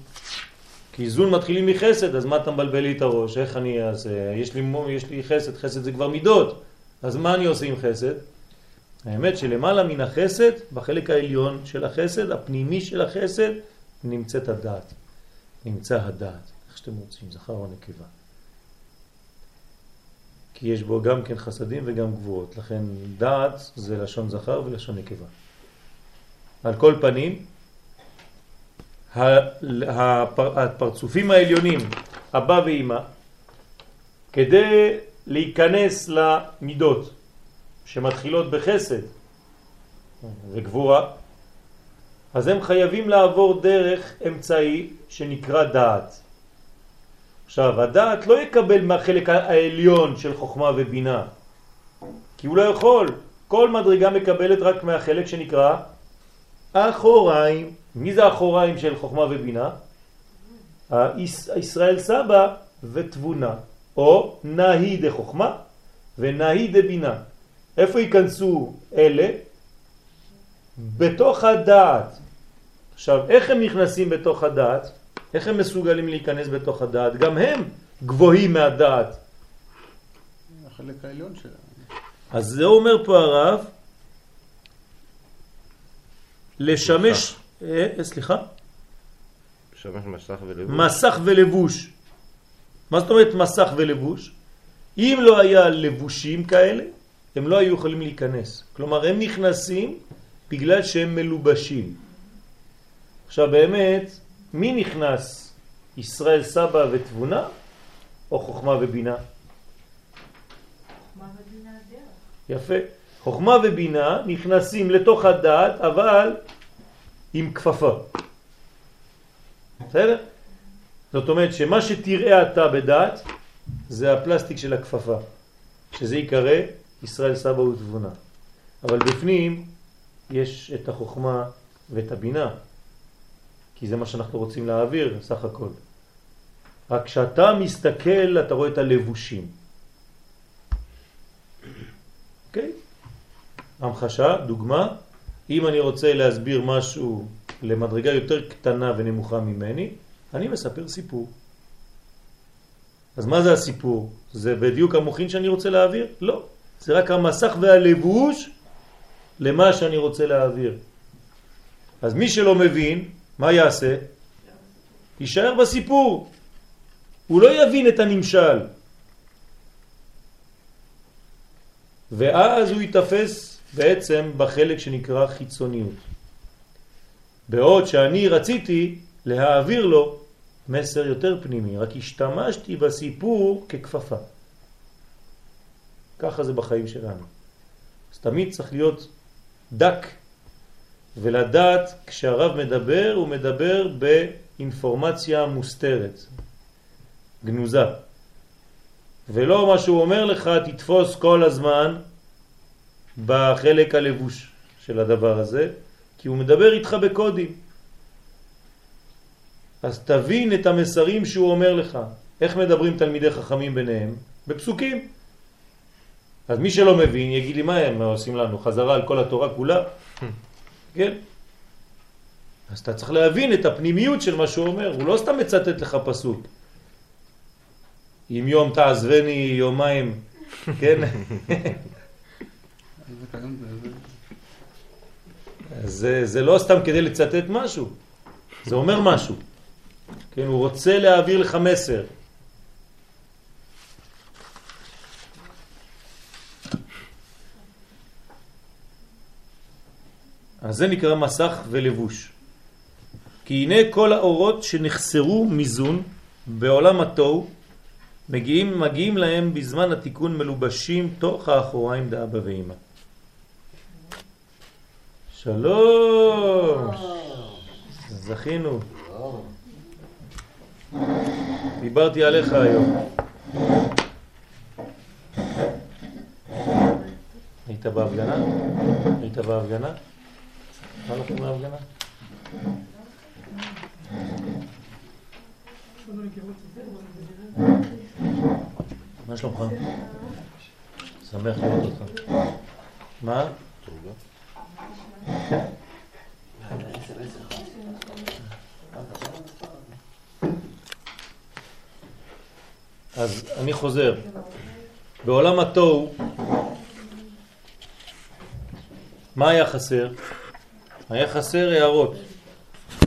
כי זון מתחילים מחסד, אז מה אתה מבלבל לי את הראש? איך אני אעשה? יש לי, יש לי חסד, חסד זה כבר מידות. אז מה אני עושה עם חסד? האמת שלמעלה מן החסד, בחלק העליון של החסד, הפנימי של החסד, נמצאת הדעת. נמצא הדעת. איך שאתם רוצים, זכר או נקבה. כי יש בו גם כן חסדים וגם גבוהות. לכן דעת זה לשון זכר ולשון נקבה. על כל פנים, הפרצופים העליונים, אבא ואימא, כדי להיכנס למידות שמתחילות בחסד וגבורה, אז הם חייבים לעבור דרך אמצעי שנקרא דעת. עכשיו, הדעת לא יקבל מהחלק העליון של חוכמה ובינה, כי הוא לא יכול. כל מדרגה מקבלת רק מהחלק שנקרא אחוריים. מי זה אחוריים של חוכמה ובינה? ישראל סבא ותבונה, או נהי דחוכמה ונהי דבינה. איפה ייכנסו אלה? בתוך הדעת. עכשיו, איך הם נכנסים בתוך הדעת? איך הם מסוגלים להיכנס בתוך הדעת? גם הם גבוהים מהדעת. החלק העליון שלהם. אז זה אומר פה הרב, לשמש, אה, אה, סליחה? לשמש מסך ולבוש. מסך ולבוש. מה זאת אומרת מסך ולבוש? אם לא היה לבושים כאלה, הם לא היו יכולים להיכנס. כלומר, הם נכנסים בגלל שהם מלובשים. עכשיו באמת, מי נכנס? ישראל סבא ותבונה או חוכמה ובינה? חוכמה ובינה דרך. יפה. חוכמה ובינה נכנסים לתוך הדעת, אבל עם כפפה. בסדר? זאת אומרת שמה שתראה אתה בדעת זה הפלסטיק של הכפפה, שזה יקרא ישראל סבא ותבונה. אבל בפנים יש את החוכמה ואת הבינה, כי זה מה שאנחנו רוצים להעביר סך הכל. רק כשאתה מסתכל אתה רואה את הלבושים. אוקיי? המחשה, דוגמה, אם אני רוצה להסביר משהו למדרגה יותר קטנה ונמוכה ממני, אני מספר סיפור. אז מה זה הסיפור? זה בדיוק המוכין שאני רוצה להעביר? לא. זה רק המסך והלבוש למה שאני רוצה להעביר. אז מי שלא מבין, מה יעשה? יישאר בסיפור. הוא לא יבין את הנמשל. ואז הוא יתפס בעצם בחלק שנקרא חיצוניות. בעוד שאני רציתי להעביר לו מסר יותר פנימי, רק השתמשתי בסיפור ככפפה. ככה זה בחיים שלנו. אז תמיד צריך להיות דק ולדעת כשהרב מדבר, הוא מדבר באינפורמציה מוסתרת, גנוזה. ולא מה שהוא אומר לך תתפוס כל הזמן בחלק הלבוש של הדבר הזה, כי הוא מדבר איתך בקודים. אז תבין את המסרים שהוא אומר לך. איך מדברים תלמידי חכמים ביניהם? בפסוקים. אז מי שלא מבין יגיד לי מה הם עושים לנו, חזרה על כל התורה כולה? כן? אז אתה צריך להבין את הפנימיות של מה שהוא אומר, הוא לא סתם מצטט לך פסוק. אם יום תעזבני יומיים, כן? זה, זה לא סתם כדי לצטט משהו, זה אומר משהו. כן, הוא רוצה להעביר לך מסר. אז זה נקרא מסך ולבוש. כי הנה כל האורות שנחסרו מזון בעולם התוהו מגיעים, מגיעים להם בזמן התיקון מלובשים תוך האחוריים דאבא ואמא. שלום! זכינו. דיברתי עליך היום. היית בהפגנה? היית בהפגנה? מה לכם בהפגנה? מה שלומך? שמח לראות אותך. מה? אז אני חוזר. בעולם התוהו, מה היה חסר? היה חסר הערות,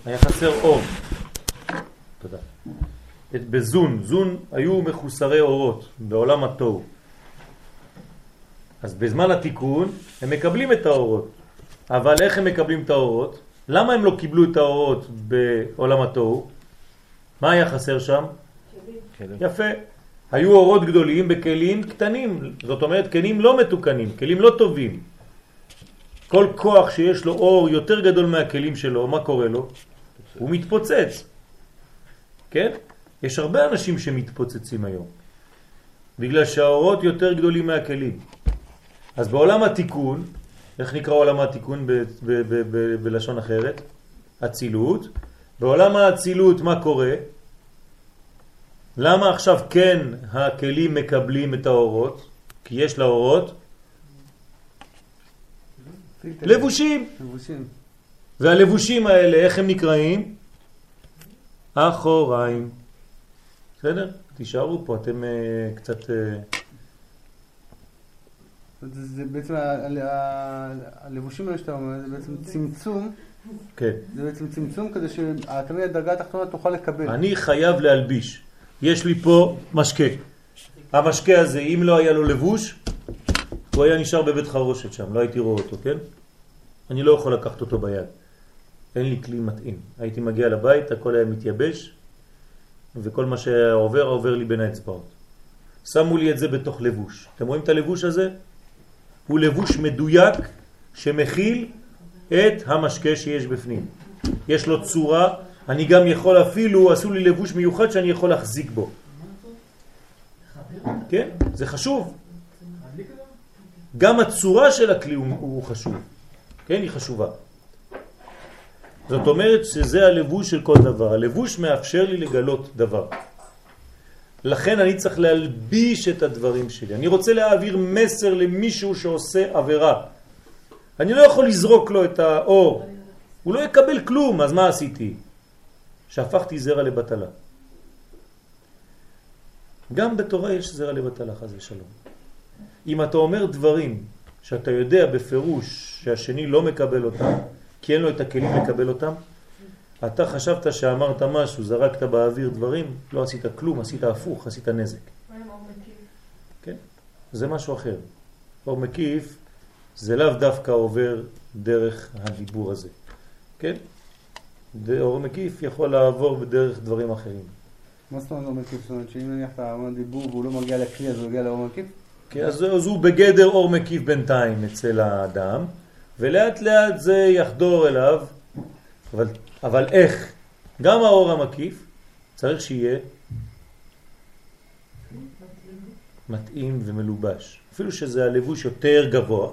היה חסר אור. תודה. את בזון, זון היו מחוסרי אורות בעולם התוהו. אז בזמן התיקון הם מקבלים את האורות. אבל איך הם מקבלים את האורות? למה הם לא קיבלו את האורות בעולם התוהו? מה היה חסר שם? יפה. היו אורות גדולים בכלים קטנים, זאת אומרת כלים לא מתוקנים, כלים לא טובים. כל כוח שיש לו אור יותר גדול מהכלים שלו, מה קורה לו? הוא מתפוצץ. כן? יש הרבה אנשים שמתפוצצים היום, בגלל שהאורות יותר גדולים מהכלים. אז בעולם התיקון, איך נקרא עולם התיקון בלשון אחרת? אצילות. בעולם האצילות מה קורה? למה עכשיו כן הכלים מקבלים את האורות? כי יש לאורות לבושים. לבושים. והלבושים האלה, איך הם נקראים? אחוריים. בסדר? תישארו פה, אתם uh, קצת... Uh, זה, זה בעצם, הלבושים האלה שאתה אומר, זה בעצם צמצום, כן. זה בעצם צמצום כדי שתמיד הדרגה התחתונה תוכל לקבל. אני חייב להלביש. יש לי פה משקה. המשקה הזה, אם לא היה לו לבוש, הוא היה נשאר בבית חרושת שם, לא הייתי רואה אותו, כן? אני לא יכול לקחת אותו ביד. אין לי כלי מתאים. הייתי מגיע לבית, הכל היה מתייבש, וכל מה שעובר, עובר לי בין האצבעות. שמו לי את זה בתוך לבוש. אתם רואים את הלבוש הזה? הוא לבוש מדויק שמכיל את המשקה שיש בפנים. יש לו צורה, אני גם יכול אפילו, עשו לי לבוש מיוחד שאני יכול להחזיק בו. כן? זה חשוב. גם הצורה של הכלי הוא, חשוב. כן? היא חשובה. זאת אומרת שזה הלבוש של כל דבר. הלבוש מאפשר לי לגלות דבר. לכן אני צריך להלביש את הדברים שלי. אני רוצה להעביר מסר למישהו שעושה עבירה. אני לא יכול לזרוק לו את האור. הוא לא יקבל כלום, אז מה עשיתי? שהפכתי זרע לבטלה. גם בתורה יש זרע לבטלה, חז ושלום. אם אתה אומר דברים שאתה יודע בפירוש שהשני לא מקבל אותם, כי אין לו את הכלים לקבל אותם, אתה חשבת שאמרת משהו, זרקת באוויר דברים, לא עשית כלום, עשית הפוך, עשית נזק. מה עם אור מקיף? כן? זה משהו אחר. אור מקיף זה לאו דווקא עובר דרך הדיבור הזה. כן? אור מקיף יכול לעבור בדרך דברים אחרים. מה זאת אומרת לא מקיף? זאת אומרת שאם נניח אתה אומר דיבור והוא לא מגיע לכלי אז הוא מגיע לאור מקיף? כן, אז, אז הוא בגדר אור מקיף בינתיים אצל האדם, ולאט לאט זה יחדור אליו, אבל, אבל איך? גם האור המקיף צריך שיהיה מתאים ומלובש. אפילו שזה הלבוש יותר גבוה,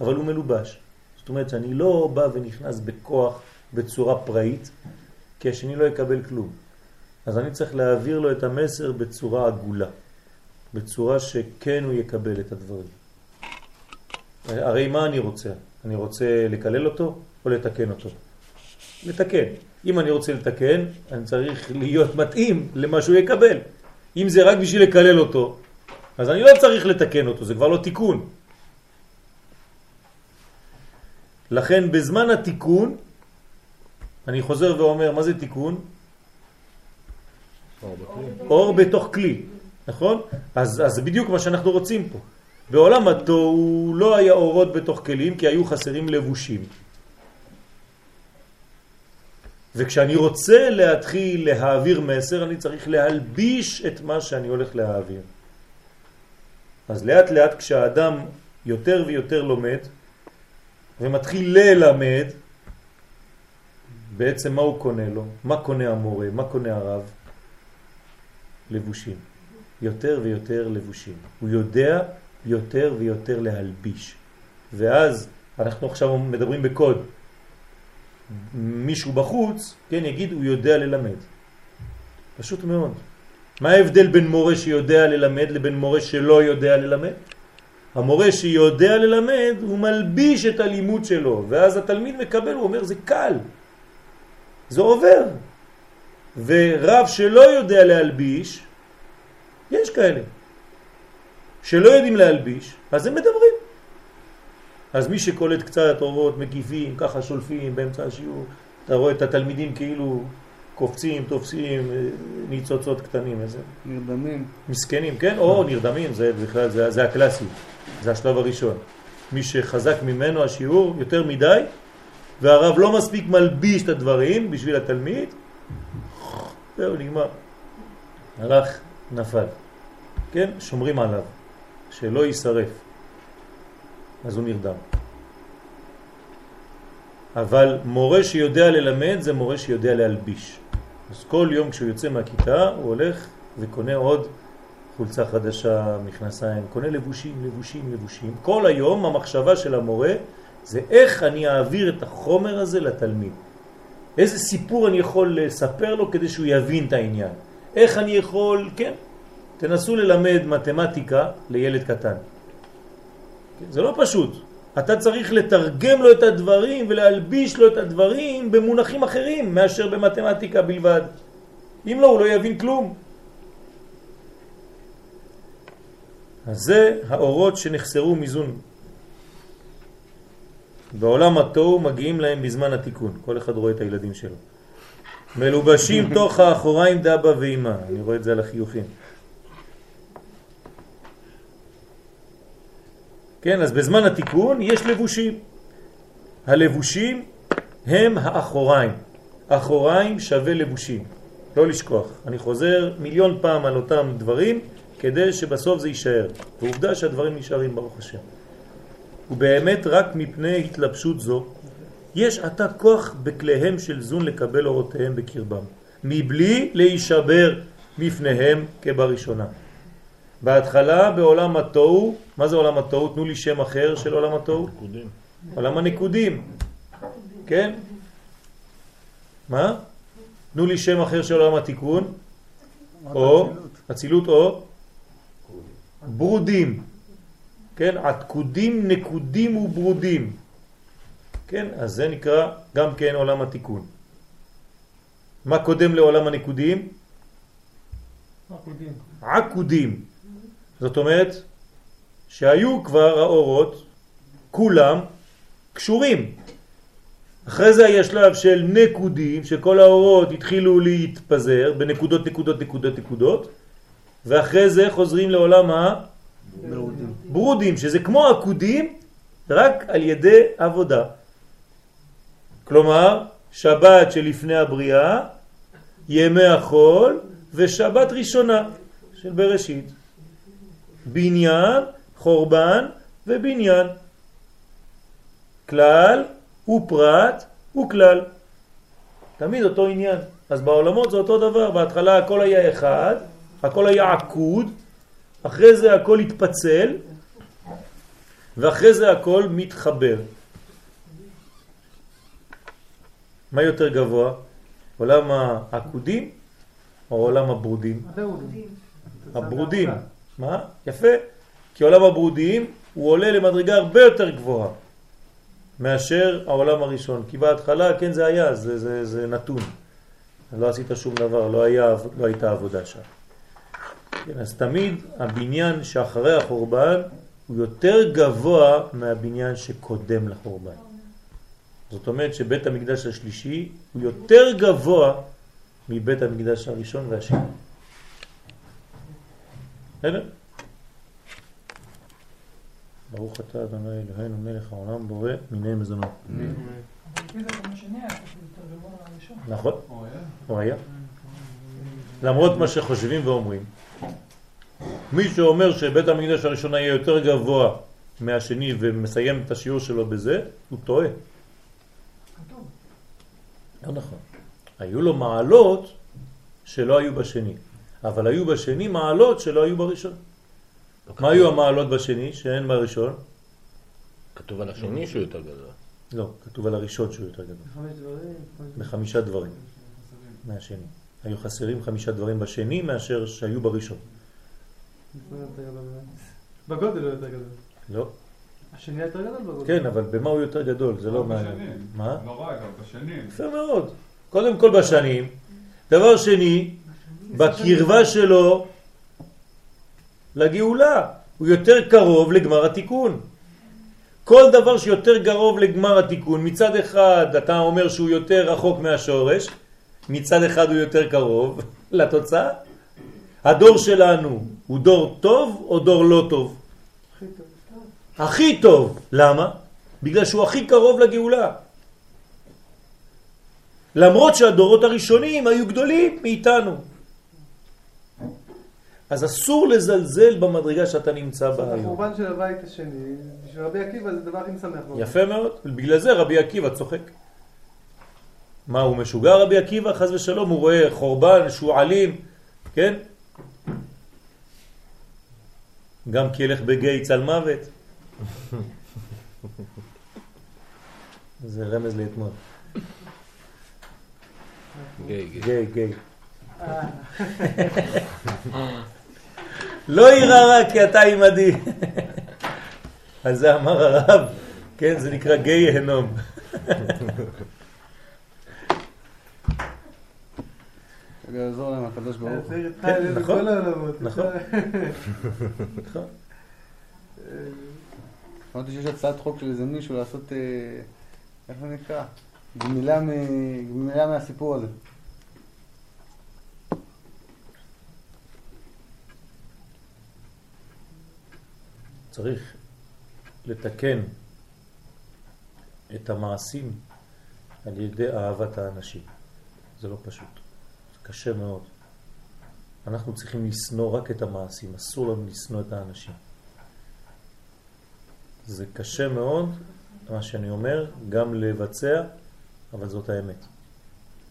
אבל הוא מלובש. זאת אומרת שאני לא בא ונכנס בכוח בצורה פראית, כי השני לא יקבל כלום. אז אני צריך להעביר לו את המסר בצורה עגולה. בצורה שכן הוא יקבל את הדברים. הרי מה אני רוצה? אני רוצה לקלל אותו או לתקן אותו? לתקן. אם אני רוצה לתקן, אני צריך להיות מתאים למה שהוא יקבל. אם זה רק בשביל לקלל אותו, אז אני לא צריך לתקן אותו, זה כבר לא תיקון. לכן בזמן התיקון, אני חוזר ואומר, מה זה תיקון? אור בתוך כלי, נכון? אז, אז זה בדיוק מה שאנחנו רוצים פה. בעולם התוהו לא היה אורות בתוך כלים כי היו חסרים לבושים. וכשאני רוצה להתחיל להעביר מסר, אני צריך להלביש את מה שאני הולך להעביר. אז לאט לאט כשהאדם יותר ויותר לומד ומתחיל ללמד, בעצם מה הוא קונה לו? מה קונה המורה? מה קונה הרב? לבושים. יותר ויותר לבושים. הוא יודע יותר ויותר להלביש. ואז אנחנו עכשיו מדברים בקוד. מישהו בחוץ, כן, יגיד הוא יודע ללמד. פשוט מאוד. מה ההבדל בין מורה שיודע ללמד לבין מורה שלא יודע ללמד? המורה שיודע ללמד הוא מלביש את הלימוד שלו ואז התלמיד מקבל, הוא אומר זה קל, זה עובר. ורב שלא יודע להלביש, יש כאלה, שלא יודעים להלביש, אז הם מדברים. אז מי שקולט קצת אורות מקיפים, ככה שולפים באמצע השיעור, אתה רואה את התלמידים כאילו קופצים, תופסים, אה, ניצוצות קטנים, איזה נרדמים. מסכנים, כן? או נרדמים, זה בכלל, זה, זה הקלאסי, זה השלב הראשון. מי שחזק ממנו השיעור יותר מדי, והרב לא מספיק מלביש את הדברים בשביל התלמיד, זהו, נגמר. הלך, נפל. כן? שומרים עליו, שלא יישרף. אז הוא נרדם. אבל מורה שיודע ללמד זה מורה שיודע להלביש. אז כל יום כשהוא יוצא מהכיתה הוא הולך וקונה עוד חולצה חדשה, מכנסיים, קונה לבושים, לבושים, לבושים. כל היום המחשבה של המורה זה איך אני אעביר את החומר הזה לתלמיד. איזה סיפור אני יכול לספר לו כדי שהוא יבין את העניין. איך אני יכול, כן, תנסו ללמד מתמטיקה לילד קטן. זה לא פשוט. אתה צריך לתרגם לו את הדברים ולהלביש לו את הדברים במונחים אחרים מאשר במתמטיקה בלבד. אם לא, הוא לא יבין כלום. אז זה האורות שנחסרו מזון. בעולם התוהו מגיעים להם בזמן התיקון. כל אחד רואה את הילדים שלו. מלובשים תוך האחוריים דאבא ואימא. אני רואה את זה על החיוכים. כן, אז בזמן התיקון יש לבושים. הלבושים הם האחוריים. אחוריים שווה לבושים. לא לשכוח. אני חוזר מיליון פעם על אותם דברים כדי שבסוף זה יישאר. ועובדה שהדברים נשארים ברוך השם. ובאמת רק מפני התלבשות זו יש עתה כוח בכליהם של זון לקבל אורותיהם בקרבם, מבלי להישבר מפניהם כבראשונה. בהתחלה בעולם התוהו, מה זה עולם התוהו? תנו לי שם אחר של עולם התוהו. נקודים. עולם הנקודים, כן? מה? תנו לי שם אחר של עולם התיקון, או אצילות או ברודים, כן? עתקודים, נקודים וברודים, כן? אז זה נקרא גם כן עולם התיקון. מה קודם לעולם הנקודים? עקודים. זאת אומרת שהיו כבר האורות, כולם קשורים. אחרי זה היה שלב של נקודים, שכל האורות התחילו להתפזר בנקודות, נקודות, נקודות, נקודות, ואחרי זה חוזרים לעולם הברודים, שזה כמו עקודים, רק על ידי עבודה. כלומר, שבת שלפני הבריאה, ימי החול ושבת ראשונה של בראשית. בניין, חורבן ובניין. כלל ופרט וכלל. תמיד אותו עניין. אז בעולמות זה אותו דבר, בהתחלה הכל היה אחד, הכל היה עקוד, אחרי זה הכל התפצל, ואחרי זה הכל מתחבר. מה יותר גבוה? עולם העקודים או עולם הברודים? הברודים. מה? יפה. כי עולם הברודים הוא עולה למדרגה הרבה יותר גבוהה מאשר העולם הראשון. כי בהתחלה, כן זה היה, זה, זה, זה נתון. לא עשית שום דבר, לא, היה, לא הייתה עבודה שם. כן, אז תמיד הבניין שאחרי החורבן הוא יותר גבוה מהבניין שקודם לחורבן. זאת אומרת שבית המקדש השלישי הוא יותר גבוה מבית המקדש הראשון והשני. בסדר? ברוך אתה אדוני אלוהינו מלך העולם בורא מיני מזונות. נכון, הוא היה. למרות מה שחושבים ואומרים. מי שאומר שבית המקדש הראשון יהיה יותר גבוה מהשני ומסיים את השיעור שלו בזה, הוא טועה. לא נכון. היו לו מעלות שלא היו בשני, אבל היו בשני מעלות שלא היו בראשון. מה היו המעלות בשני שאין בראשון? כתוב על השני שהוא יותר גדול. לא, כתוב על הראשון שהוא יותר גדול. דברים. בחמישה דברים מהשני. היו חסרים חמישה דברים בשני מאשר שהיו בראשון. בגודל הוא יותר גדול. לא? השני יותר גדול בגודל. כן, אבל במה הוא יותר גדול? זה לא לא מעניין. בשנים. מה? לא רע גם בשנים. יפה מאוד. קודם כל בשנים. דבר שני, בקרבה שלו לגאולה. הוא יותר קרוב לגמר התיקון. כל דבר שיותר קרוב לגמר התיקון, מצד אחד אתה אומר שהוא יותר רחוק מהשורש, מצד אחד הוא יותר קרוב לתוצאה. הדור שלנו הוא דור טוב או דור לא טוב? הכי טוב. הכי טוב. למה? בגלל שהוא הכי קרוב לגאולה. למרות שהדורות הראשונים היו גדולים מאיתנו. אז אסור לזלזל במדרגה שאתה נמצא בה היום. החורבן של הבית השני, בשביל רבי עקיבא זה דבר הכי משמח. יפה מאוד, בגלל זה רבי עקיבא צוחק. מה, הוא משוגע רבי עקיבא? חז ושלום, הוא רואה חורבן, שועלים, כן? גם כי ילך בגיא צל מוות. זה רמז לאתמול. גיי, גיי. גיי, גיי. לא יירא רע כי אתה עימדי. על זה אמר הרב, כן, זה נקרא גיי הנום. רגע, יעזור להם הקדוש ברוך הוא. כן, נכון. נכון. נכון. אמרתי שיש הצעת חוק של איזה מישהו לעשות, אה, איך זה נקרא? גמילה מהסיפור הזה. צריך לתקן את המעשים על ידי אהבת האנשים. זה לא פשוט. זה קשה מאוד. אנחנו צריכים לשנוא רק את המעשים, אסור לנו לשנוא את האנשים. זה קשה מאוד, מה שאני אומר, גם לבצע, אבל זאת האמת.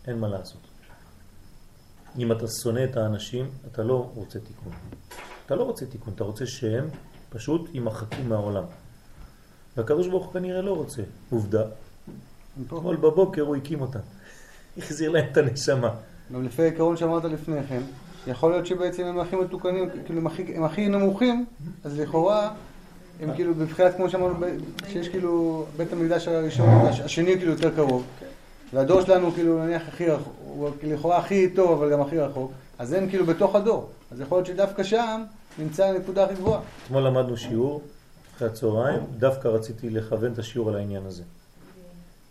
אין מה לעשות. אם אתה שונא את האנשים, אתה לא רוצה תיקון. אתה לא רוצה תיקון, אתה רוצה שהם פשוט יימחקו מהעולם. והקדוש ברוך הוא כנראה לא רוצה. עובדה. אתמול בבוקר הוא הקים אותם. החזיר להם את הנשמה. גם לפי העיקרון שאמרת לפני כן, יכול להיות שבעצם הם הכי מתוקנים, כאילו הם הכי, הם הכי נמוכים, אז לכאורה הם כאילו בבחינת, כמו שאמרנו, שיש כאילו בית המקדש הראשון, הש- השני כאילו יותר קרוב, והדור שלנו כאילו נניח הכי רחוק, הוא כאילו לכאורה הכי טוב אבל גם הכי רחוק, אז הם כאילו בתוך הדור, אז יכול להיות שדווקא שם נמצא הנקודה הכי גבוהה. אתמול למדנו שיעור אחרי הצהריים, דווקא רציתי לכוון את השיעור על העניין הזה.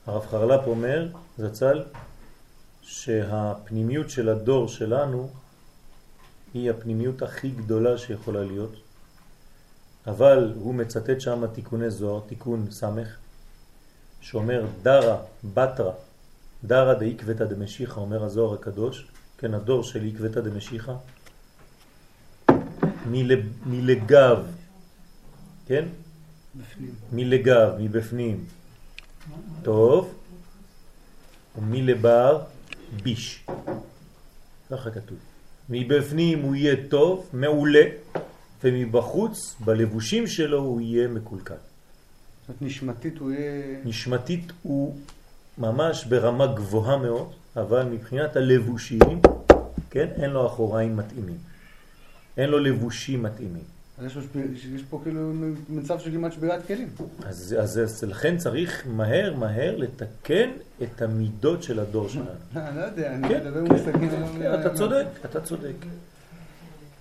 הרב חרל"פ אומר, זצ"ל, שהפנימיות של הדור שלנו היא הפנימיות הכי גדולה שיכולה להיות, אבל הוא מצטט שם תיקוני זוהר, תיקון סמך, שאומר דרה, בתרה, דרה דאיקבתא דמשיחא, אומר הזוהר הקדוש, כן, הדור של איקבתא דמשיחא, מלגב, כן? מלגב, מבפנים, טוב, ומלבר, ביש. ככה כתוב. מבפנים הוא יהיה טוב, מעולה, ומבחוץ, בלבושים שלו, הוא יהיה מקולקל. זאת אומרת, נשמתית הוא יהיה... נשמתית הוא ממש ברמה גבוהה מאוד, אבל מבחינת הלבושים, כן, אין לו אחוריים מתאימים. אין לו לבושים מתאימים. אז יש, יש פה כאילו מצב של כמעט שבירת כלים. אז, אז, אז לכן צריך מהר מהר לתקן את המידות של הדור שלנו. אני לא יודע, אני כן, מדבר במושגים... כן, אתה צודק, אתה צודק.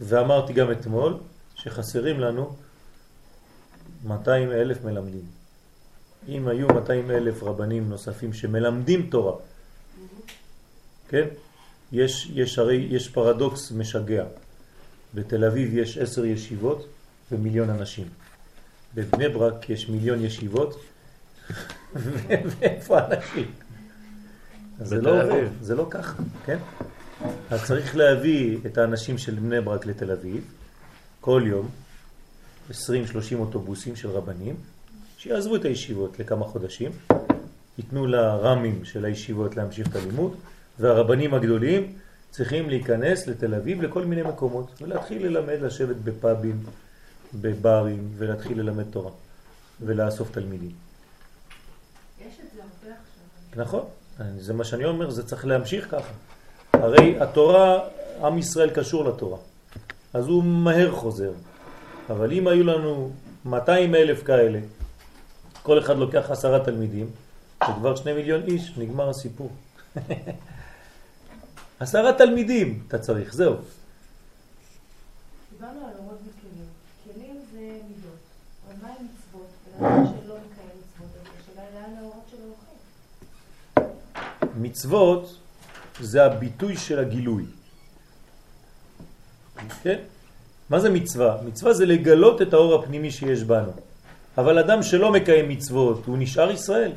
ואמרתי גם אתמול שחסרים לנו 200 אלף מלמדים. אם היו 200 אלף רבנים נוספים שמלמדים תורה, כן? יש, יש הרי, יש פרדוקס משגע. בתל אביב יש עשר ישיבות ומיליון אנשים. בבני ברק יש מיליון ישיבות ואיפה אנשים? זה לא עובד. זה לא ככה, כן? אז צריך להביא את האנשים של בני ברק לתל אביב כל יום, 20-30 אוטובוסים של רבנים, שיעזבו את הישיבות לכמה חודשים, ייתנו לרמים של הישיבות להמשיך את הלימוד, והרבנים הגדולים צריכים להיכנס לתל אביב לכל מיני מקומות, ולהתחיל ללמד, לשבת בפאבים, בברים, ולהתחיל ללמד תורה. ולאסוף תלמידים. יש את זה הרבה עכשיו. נכון, זה מה שאני אומר, זה צריך להמשיך ככה. הרי התורה, עם ישראל קשור לתורה, אז הוא מהר חוזר. אבל אם היו לנו 200 אלף כאלה, כל אחד לוקח עשרה תלמידים, זה כבר שני מיליון איש, נגמר הסיפור. עשרה תלמידים אתה צריך, זהו. דיברנו על אורות וכלים. כלים זה מידות. אבל מה עם מצוות? ולאדם שלא מקיים מצוות, אז השאלה היא לאן האורות שלו הולכים. מצוות זה הביטוי של הגילוי. כן? מה זה מצווה? מצווה זה לגלות את האור הפנימי שיש בנו. אבל אדם שלא מקיים מצוות, הוא נשאר ישראל.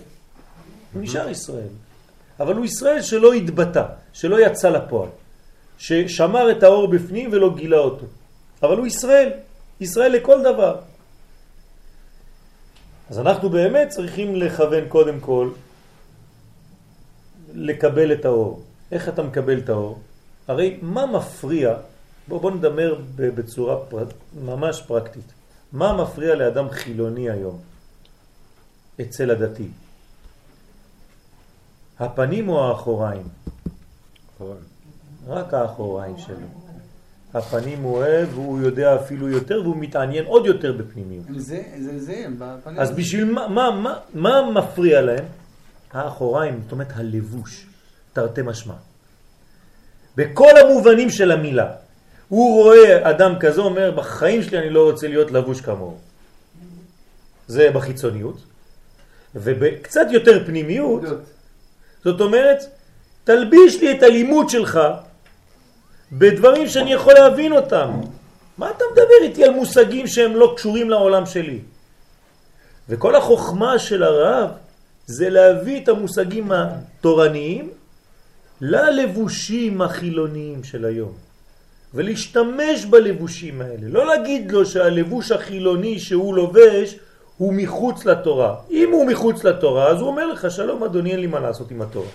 הוא נשאר ישראל. אבל הוא ישראל שלא התבטא, שלא יצא לפועל. ששמר את האור בפנים ולא גילה אותו. אבל הוא ישראל. ישראל לכל דבר. אז אנחנו באמת צריכים לכוון קודם כל לקבל את האור. איך אתה מקבל את האור? הרי מה מפריע, בוא, בוא נדמר בצורה פר... ממש פרקטית, מה מפריע לאדם חילוני היום אצל הדתי? הפנים או האחוריים? רק האחוריים שלו. הפנים הוא אוהב, והוא יודע אפילו יותר, והוא מתעניין עוד יותר בפנימיות. זה, זה, זה, בפנים. אז בשביל מה, מה, מה, מה מפריע להם? האחוריים, זאת אומרת הלבוש, תרתי משמע. בכל המובנים של המילה. הוא רואה אדם כזה, אומר, בחיים שלי אני לא רוצה להיות לבוש כמוהו. זה בחיצוניות. ובקצת יותר פנימיות, זאת אומרת, תלביש לי את הלימוד שלך בדברים שאני יכול להבין אותם. מה אתה מדבר איתי על מושגים שהם לא קשורים לעולם שלי? וכל החוכמה של הרב זה להביא את המושגים התורניים ללבושים החילוניים של היום. ולהשתמש בלבושים האלה. לא להגיד לו שהלבוש החילוני שהוא לובש הוא מחוץ לתורה. אם הוא מחוץ לתורה, אז הוא אומר לך, שלום אדוני, אין לי מה לעשות עם התורה.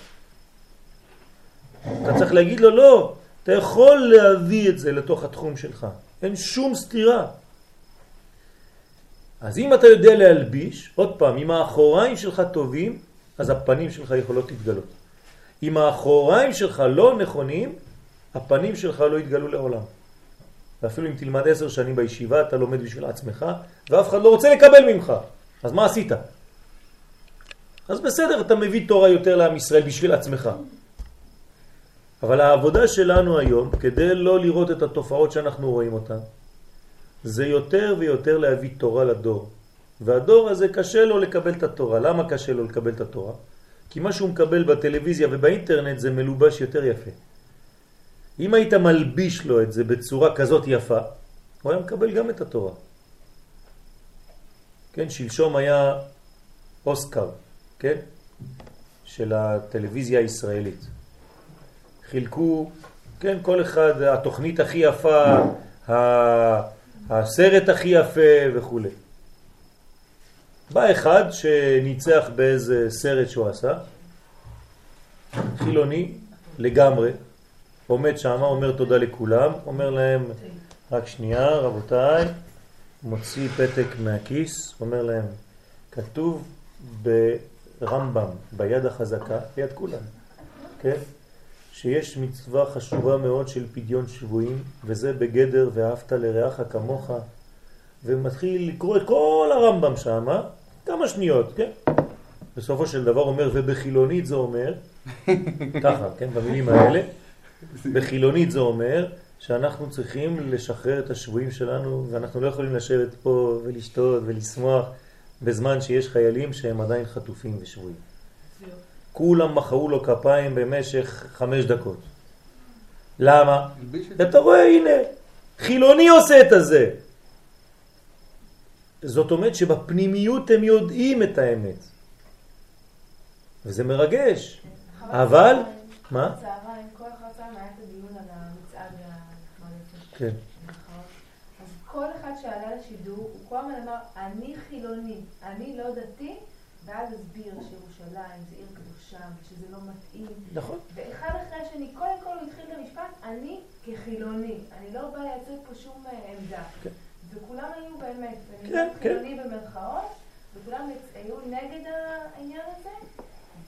אתה צריך להגיד לו, לא, אתה יכול להביא את זה לתוך התחום שלך. אין שום סתירה. אז אם אתה יודע להלביש, עוד פעם, אם האחוריים שלך טובים, אז הפנים שלך יכולות להתגלות. אם האחוריים שלך לא נכונים, הפנים שלך לא יתגלו לעולם. ואפילו אם תלמד עשר שנים בישיבה, אתה לומד בשביל עצמך, ואף אחד לא רוצה לקבל ממך. אז מה עשית? אז בסדר, אתה מביא תורה יותר לעם ישראל בשביל עצמך. אבל העבודה שלנו היום, כדי לא לראות את התופעות שאנחנו רואים אותן, זה יותר ויותר להביא תורה לדור. והדור הזה קשה לו לקבל את התורה. למה קשה לו לקבל את התורה? כי מה שהוא מקבל בטלוויזיה ובאינטרנט זה מלובש יותר יפה. אם היית מלביש לו את זה בצורה כזאת יפה, הוא היה מקבל גם את התורה. כן, שלשום היה אוסקר, כן, של הטלוויזיה הישראלית. חילקו, כן, כל אחד, התוכנית הכי יפה, הסרט הכי יפה וכו'. בא אחד שניצח באיזה סרט שהוא עשה, חילוני לגמרי, עומד שם, אומר תודה לכולם, אומר להם, רק שנייה רבותיי, מוציא פתק מהכיס, אומר להם, כתוב ברמב"ם, ביד החזקה, ביד כולם, כן? שיש מצווה חשובה מאוד של פדיון שבויים, וזה בגדר ואהבת לרעך כמוך, ומתחיל לקרוא את כל הרמב"ם שם, כמה שניות, כן? בסופו של דבר אומר, ובחילונית זה אומר, ככה, כן, במילים האלה, בחילונית זה אומר שאנחנו צריכים לשחרר את השבויים שלנו, ואנחנו לא יכולים לשבת פה ולשתות ולשמוח בזמן שיש חיילים שהם עדיין חטופים ושבויים. כולם מחאו לו כפיים במשך חמש דקות. למה? אתה רואה, הנה, חילוני עושה את הזה. זאת אומרת שבפנימיות הם יודעים את האמת. וזה מרגש. אבל, מה? צהריים, כל אחר צהריים היה את הדיון על המצעד והנחמד יפה. כן. אז כל אחד שעלה לשידור, הוא כל הזמן אמר, אני חילוני, אני לא דתי, ואז הסביר שירושלים זה עיר קדושה, ושזה לא מתאים. נכון. ואחד אחרי השני, קודם כל הוא התחיל את המשפט, אני כחילוני. אני לא באה לייצג פה שום אה, עמדה. כן. וכולם היו באמת, כן, כן, כן. חילוני במרכאות, וכולם היו נגד העניין הזה,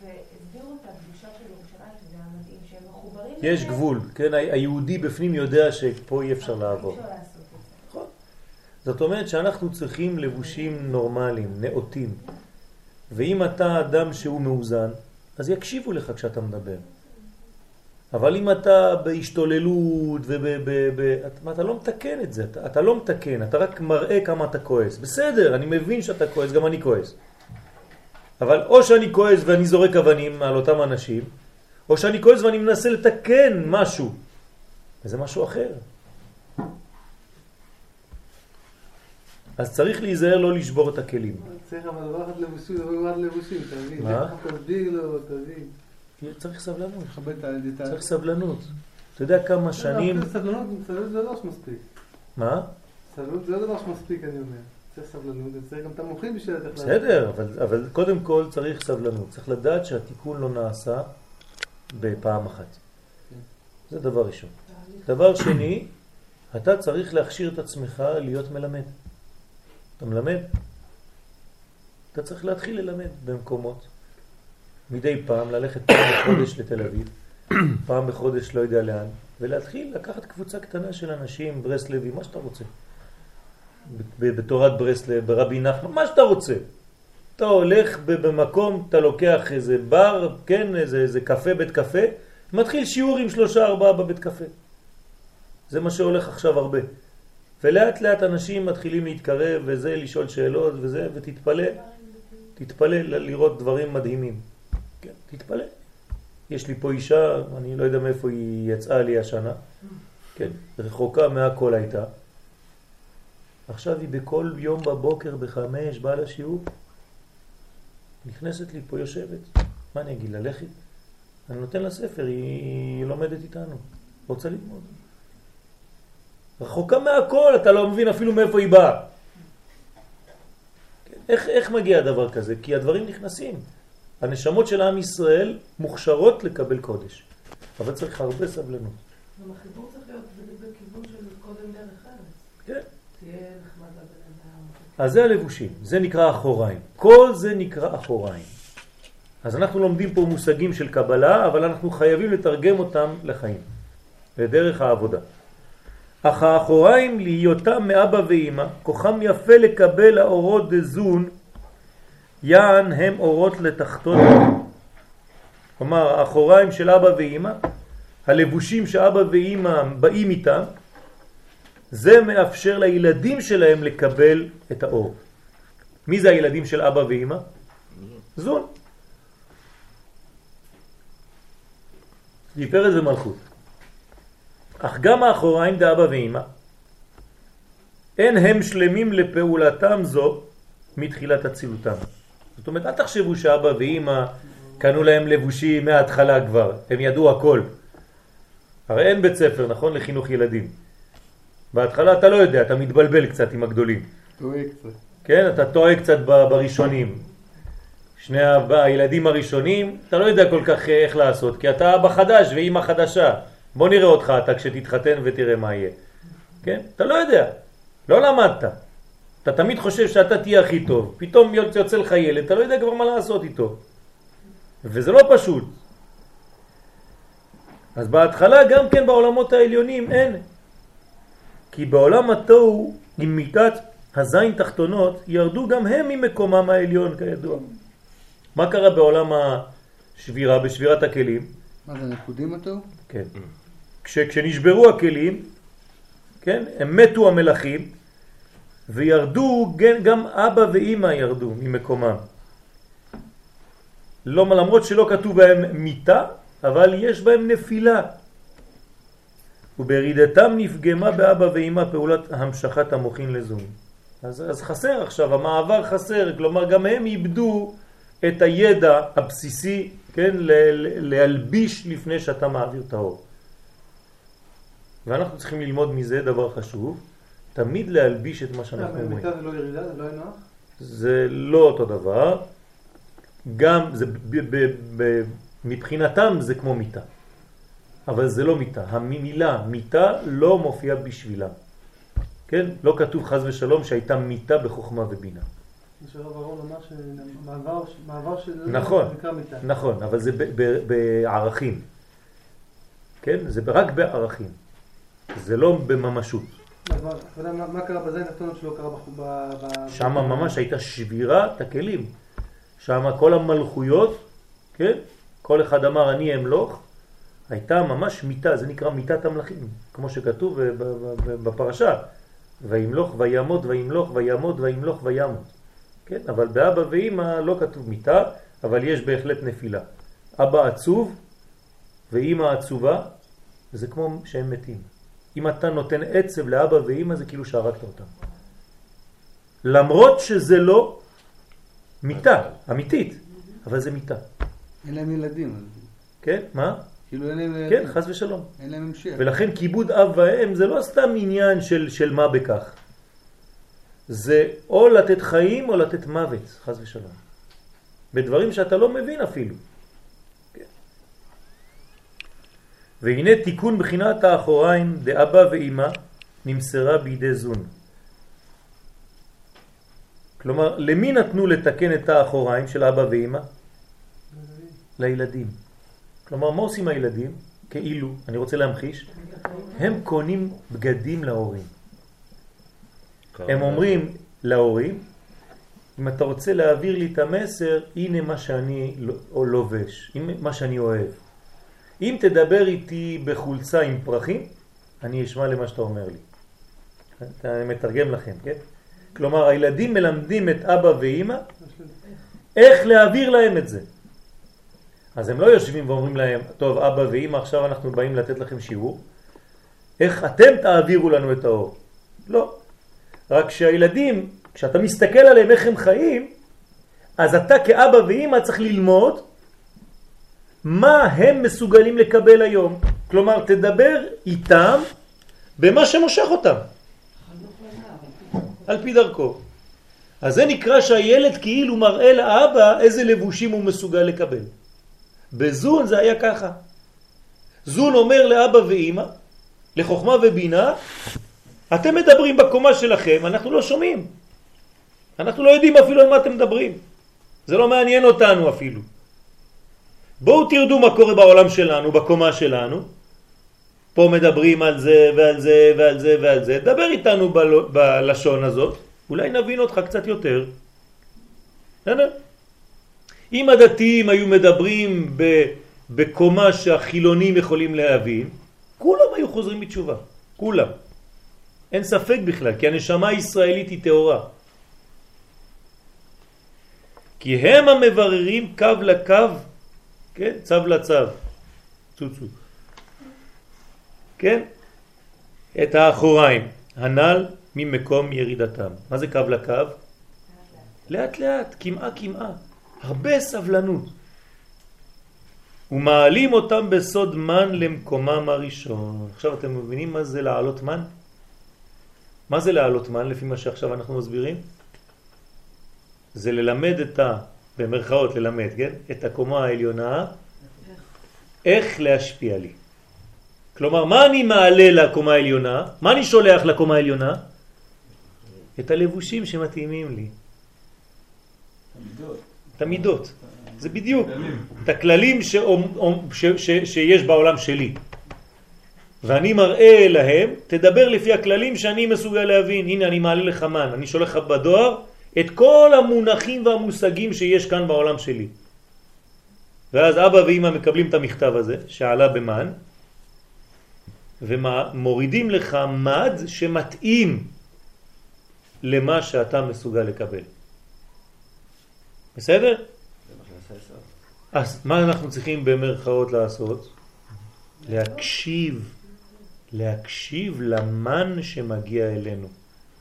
והסבירו את הקדושה של ירושלים, שזה היה מדהים, שהם מחוברים יש גבול, כן? היהודי בפנים יודע שפה אי אפשר לעבור. זה. זאת אומרת שאנחנו צריכים לבושים נורמליים, נאותים. ואם אתה אדם שהוא מאוזן, אז יקשיבו לך כשאתה מדבר. אבל אם אתה בהשתוללות וב... ב, ב, אתה, אתה לא מתקן את זה, אתה, אתה לא מתקן, אתה רק מראה כמה אתה כועס. בסדר, אני מבין שאתה כועס, גם אני כועס. אבל או שאני כועס ואני זורק אבנים על אותם אנשים, או שאני כועס ואני מנסה לתקן משהו. וזה משהו אחר. אז צריך להיזהר לא לשבור את הכלים. צריך אבל דבר אחד לבושים, דבר אחד מבין? מה? תסביר לו, תבין. צריך סבלנות. צריך סבלנות. אתה יודע כמה שנים... לא, סבלנות, סבלנות זה לא שמספיק. מה? סבלנות זה לא דבר שמספיק, אני אומר. צריך סבלנות, וצריך גם את המוחים בשביל להם. בסדר, אבל, אבל קודם כל צריך סבלנות. צריך לדעת שהתיקון לא נעשה בפעם אחת. זה דבר ראשון. דבר שני, אתה צריך להכשיר את עצמך להיות מלמד. אתה מלמד? אתה צריך להתחיל ללמד במקומות. מדי פעם ללכת פעם בחודש לתל אביב, פעם בחודש לא יודע לאן, ולהתחיל לקחת קבוצה קטנה של אנשים, ברסלבי, מה שאתה רוצה. בתורת ברסלב, ברבי נחמן, מה שאתה רוצה. אתה הולך במקום, אתה לוקח איזה בר, כן, איזה, איזה קפה, בית קפה, מתחיל שיעור עם שלושה ארבעה בבית קפה. זה מה שהולך עכשיו הרבה. ולאט לאט אנשים מתחילים להתקרב וזה, לשאול שאלות וזה, ותתפלא, תתפלא לראות דברים מדהימים. כן, תתפלא. יש לי פה אישה, אני לא יודע מאיפה היא יצאה לי השנה, כן, רחוקה מהכל הייתה. עכשיו היא בכל יום בבוקר בחמש באה לשיעור, נכנסת לי פה יושבת, מה אני אגיד, ללכת? אני נותן לה ספר, היא, היא לומדת איתנו, רוצה ללמוד. רחוקה מהכל, אתה לא מבין אפילו מאיפה היא באה. איך, איך מגיע דבר כזה? כי הדברים נכנסים. הנשמות של עם ישראל מוכשרות לקבל קודש, אבל צריך הרבה סבלנות. גם החיבור צריך להיות בכיוון של קודם דרך ארץ. כן. תהיה נחמד לבן אדם. אז זה הלבושים, זה נקרא אחוריים. כל זה נקרא אחוריים. אז אנחנו לומדים פה מושגים של קבלה, אבל אנחנו חייבים לתרגם אותם לחיים, לדרך העבודה. אך האחוריים להיותם מאבא ואמא, כוחם יפה לקבל האורות דזון, יען הם אורות לתחתון. כלומר, האחוריים של אבא ואמא, הלבושים שאבא ואמא באים איתם, זה מאפשר לילדים שלהם לקבל את האור. מי זה הילדים של אבא ואמא? זון. תפארת ומלכות. אך גם האחוריים דאבא ואמא, אין הם שלמים לפעולתם זו מתחילת הצילותם. זאת אומרת, אל תחשבו שאבא ואמא קנו להם לבושים מההתחלה כבר, הם ידעו הכל. הרי אין בית ספר, נכון? לחינוך ילדים. בהתחלה אתה לא יודע, אתה מתבלבל קצת עם הגדולים. טועה קצת. כן, אתה טועה קצת בראשונים. שני הילדים הראשונים, אתה לא יודע כל כך אה, איך לעשות, כי אתה אבא חדש ואימא חדשה. בוא נראה אותך אתה כשתתחתן ותראה מה יהיה. כן? אתה לא יודע, לא למדת. אתה תמיד חושב שאתה תהיה הכי טוב, פתאום יוצא לך ילד, אתה לא יודע כבר מה לעשות איתו. וזה לא פשוט. אז בהתחלה גם כן בעולמות העליונים אין. כי בעולם התוהו עם מיטת הזין תחתונות ירדו גם הם ממקומם העליון כידוע. מה קרה בעולם השבירה, בשבירת הכלים? מה זה, נקודים אותו? כן. כש, כשנשברו הכלים, כן, הם מתו המלאכים וירדו, גם, גם אבא ואימא ירדו ממקומם. לא, למרות שלא כתוב בהם מיטה, אבל יש בהם נפילה. ובירידתם נפגמה באבא ואימא פעולת המשכת המוחין לזום. אז, אז חסר עכשיו, המעבר חסר, כלומר גם הם איבדו את הידע הבסיסי, כן, להלביש לפני שאתה מעביר את האור. ואנחנו צריכים ללמוד מזה דבר חשוב, תמיד להלביש את מה שאנחנו אומרים. זה לא ירידה, זה לא נוח? זה לא אותו דבר, גם זה ב, ב, ב, מבחינתם זה כמו מיטה, אבל זה לא מיטה, המילה מיטה לא מופיעה בשבילה, כן? לא כתוב חז ושלום שהייתה מיטה בחוכמה ובינה, מעבר של... נכון. נכון, אבל זה בערכים. כן? זה רק בערכים. זה לא בממשות. מה- קרה בזין התחתונות שלא קרה. ב- שם ממש הייתה שבירת הכלים. שם כל המלכויות, כן? כל אחד אמר אני אמלוך, הייתה ממש מיטה, זה נקרא מיטת המלכים, כמו שכתוב ב- בפרשה. וימלוך וימות וימלוך וימות וימלוך וימות. כן? אבל באבא ואימא לא כתוב מיטה, אבל יש בהחלט נפילה. אבא עצוב ואימא עצובה, זה כמו שהם מתים. אם אתה נותן עצב לאבא ואימא זה כאילו שהרגת אותם. למרות שזה לא מיטה, אמיתית, אבל זה מיטה. אין להם ילדים. כן? מה? כאילו אין להם כן. חס ושלום. אין להם המשך. ולכן כיבוד אב ואם זה לא סתם עניין של, של מה בכך. זה או לתת חיים או לתת מוות, חס ושלום. בדברים שאתה לא מבין אפילו. כן. והנה תיקון בחינת האחוריים דאבא ואימא נמסרה בידי זון. כלומר, למי נתנו לתקן את האחוריים של אבא ואימא? לילדים. כלומר, מה עושים הילדים? כאילו, אני רוצה להמחיש, הם קונים בגדים להורים. הם אומרים להורים, אם אתה רוצה להעביר לי את המסר, הנה מה שאני לא- לובש, מה שאני אוהב. אם תדבר איתי בחולצה עם פרחים, אני אשמע למה שאתה אומר לי. אני מתרגם לכם, כן? כלומר, הילדים מלמדים את אבא ואימא איך להעביר להם את זה. אז הם לא יושבים ואומרים להם, טוב, אבא ואמא, עכשיו אנחנו באים לתת לכם שיעור, איך אתם תעבירו לנו את האור. לא. רק שהילדים, כשאתה מסתכל עליהם איך הם חיים, אז אתה כאבא ואמא צריך ללמוד מה הם מסוגלים לקבל היום. כלומר, תדבר איתם במה שמושך אותם. על פי דרכו. אז זה נקרא שהילד כאילו מראה לאבא איזה לבושים הוא מסוגל לקבל. בזון זה היה ככה. זון אומר לאבא ואימא, לחוכמה ובינה, אתם מדברים בקומה שלכם, אנחנו לא שומעים. אנחנו לא יודעים אפילו על מה אתם מדברים. זה לא מעניין אותנו אפילו. בואו תרדו מה קורה בעולם שלנו, בקומה שלנו. פה מדברים על זה ועל זה ועל זה ועל זה. דבר איתנו בל... בלשון הזאת, אולי נבין אותך קצת יותר. בסדר? אם הדתיים היו מדברים. בקומה שהחילונים יכולים להבין, כולם היו חוזרים בתשובה. כולם. אין ספק בכלל, כי הנשמה הישראלית היא תאורה. כי הם המבררים קו לקו, כן? צו לצו, צוצו. כן? את האחוריים, הנ"ל ממקום ירידתם. מה זה קו לקו? לאט לאט, כמעה כמעה. הרבה סבלנות. ומעלים אותם בסוד מן למקומם הראשון. עכשיו אתם מבינים מה זה לעלות מן? מה זה לעלות מן לפי מה שעכשיו אנחנו מסבירים? זה ללמד את ה... במרכאות ללמד, כן? את הקומה העליונה איך להשפיע לי. כלומר, מה אני מעלה לקומה העליונה? מה אני שולח לקומה העליונה? את הלבושים שמתאימים לי. את המידות. זה בדיוק. את הכללים ש... ש... ש... שיש בעולם שלי. ואני מראה להם, תדבר לפי הכללים שאני מסוגל להבין. הנה, אני מעלה לך מן, אני שולח לך בדואר את כל המונחים והמושגים שיש כאן בעולם שלי. ואז אבא ואמא מקבלים את המכתב הזה, שעלה במן, ומורידים לך מד שמתאים למה שאתה מסוגל לקבל. בסדר? אז מה אנחנו צריכים במרכאות לעשות? להקשיב, להקשיב למן שמגיע אלינו.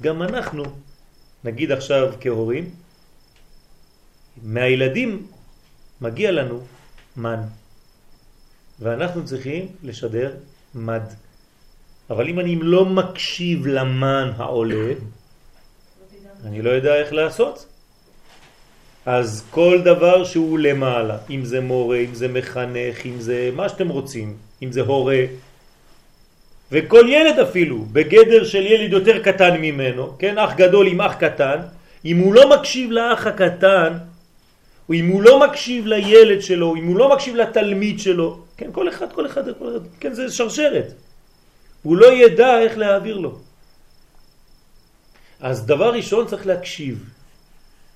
גם אנחנו, נגיד עכשיו כהורים, מהילדים מגיע לנו מן, ואנחנו צריכים לשדר מד. אבל אם אני לא מקשיב למן העולה, אני לא יודע איך לעשות. אז כל דבר שהוא למעלה, אם זה מורה, אם זה מחנך, אם זה מה שאתם רוצים, אם זה הורה, וכל ילד אפילו, בגדר של ילד יותר קטן ממנו, כן, אח גדול עם אח קטן, אם הוא לא מקשיב לאח הקטן, או אם הוא לא מקשיב לילד שלו, אם הוא לא מקשיב לתלמיד שלו, כן, כל אחד, כל אחד, כל אחד, כן, זה שרשרת. הוא לא ידע איך להעביר לו. אז דבר ראשון צריך להקשיב,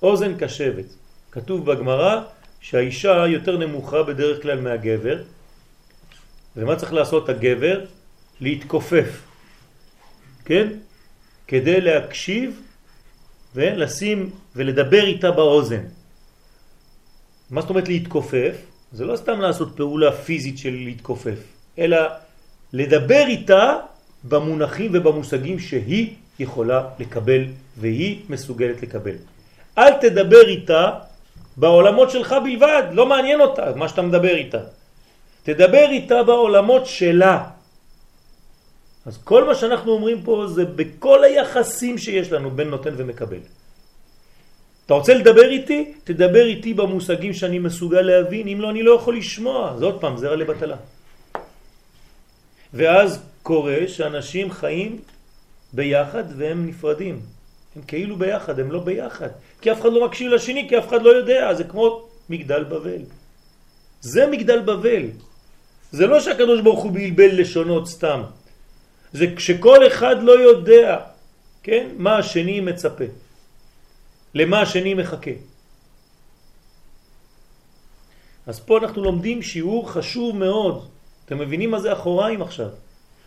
אוזן קשבת. כתוב בגמרא שהאישה יותר נמוכה בדרך כלל מהגבר, ומה צריך לעשות הגבר? להתכופף, כן? כדי להקשיב ולשים ולדבר איתה באוזן. מה זאת אומרת להתכופף? זה לא סתם לעשות פעולה פיזית של להתכופף, אלא לדבר איתה במונחים ובמושגים שהיא יכולה לקבל והיא מסוגלת לקבל. אל תדבר איתה בעולמות שלך בלבד, לא מעניין אותה מה שאתה מדבר איתה. תדבר איתה בעולמות שלה. אז כל מה שאנחנו אומרים פה זה בכל היחסים שיש לנו בין נותן ומקבל. אתה רוצה לדבר איתי? תדבר איתי במושגים שאני מסוגל להבין, אם לא אני לא יכול לשמוע. זה עוד פעם, זה רע לבטלה. ואז קורה שאנשים חיים ביחד והם נפרדים. הם כאילו ביחד, הם לא ביחד. כי אף אחד לא מקשיב לשני, כי אף אחד לא יודע. זה כמו מגדל בבל. זה מגדל בבל. זה לא שהקדוש ברוך הוא בלבל לשונות סתם. זה כשכל אחד לא יודע, כן, מה השני מצפה. למה השני מחכה. אז פה אנחנו לומדים שיעור חשוב מאוד. אתם מבינים מה זה אחוריים עכשיו?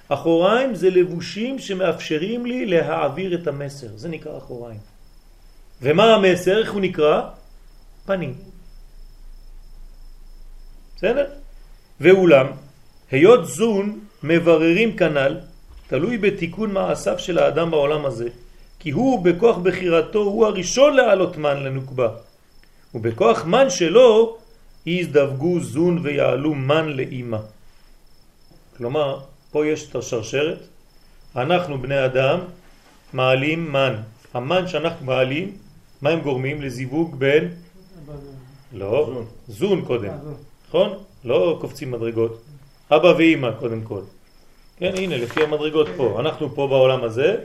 אחוריים זה לבושים שמאפשרים לי להעביר את המסר, זה נקרא אחוריים. ומה המסר? איך הוא נקרא? פנים. בסדר? ואולם, היות זון מבררים כנל, תלוי בתיקון מעשיו של האדם בעולם הזה, כי הוא בכוח בחירתו הוא הראשון לעלות מן לנוקבה, ובכוח מן שלו יזדווגו זון ויעלו מן לאימא. כלומר, פה יש את השרשרת, אנחנו בני אדם מעלים מן. המן שאנחנו מעלים, מה הם גורמים? לזיווג בין... לא, זון, קודם, נכון? לא קופצים מדרגות. אבא ואימא קודם כל. כן, הנה, לפי המדרגות פה. אנחנו פה בעולם הזה,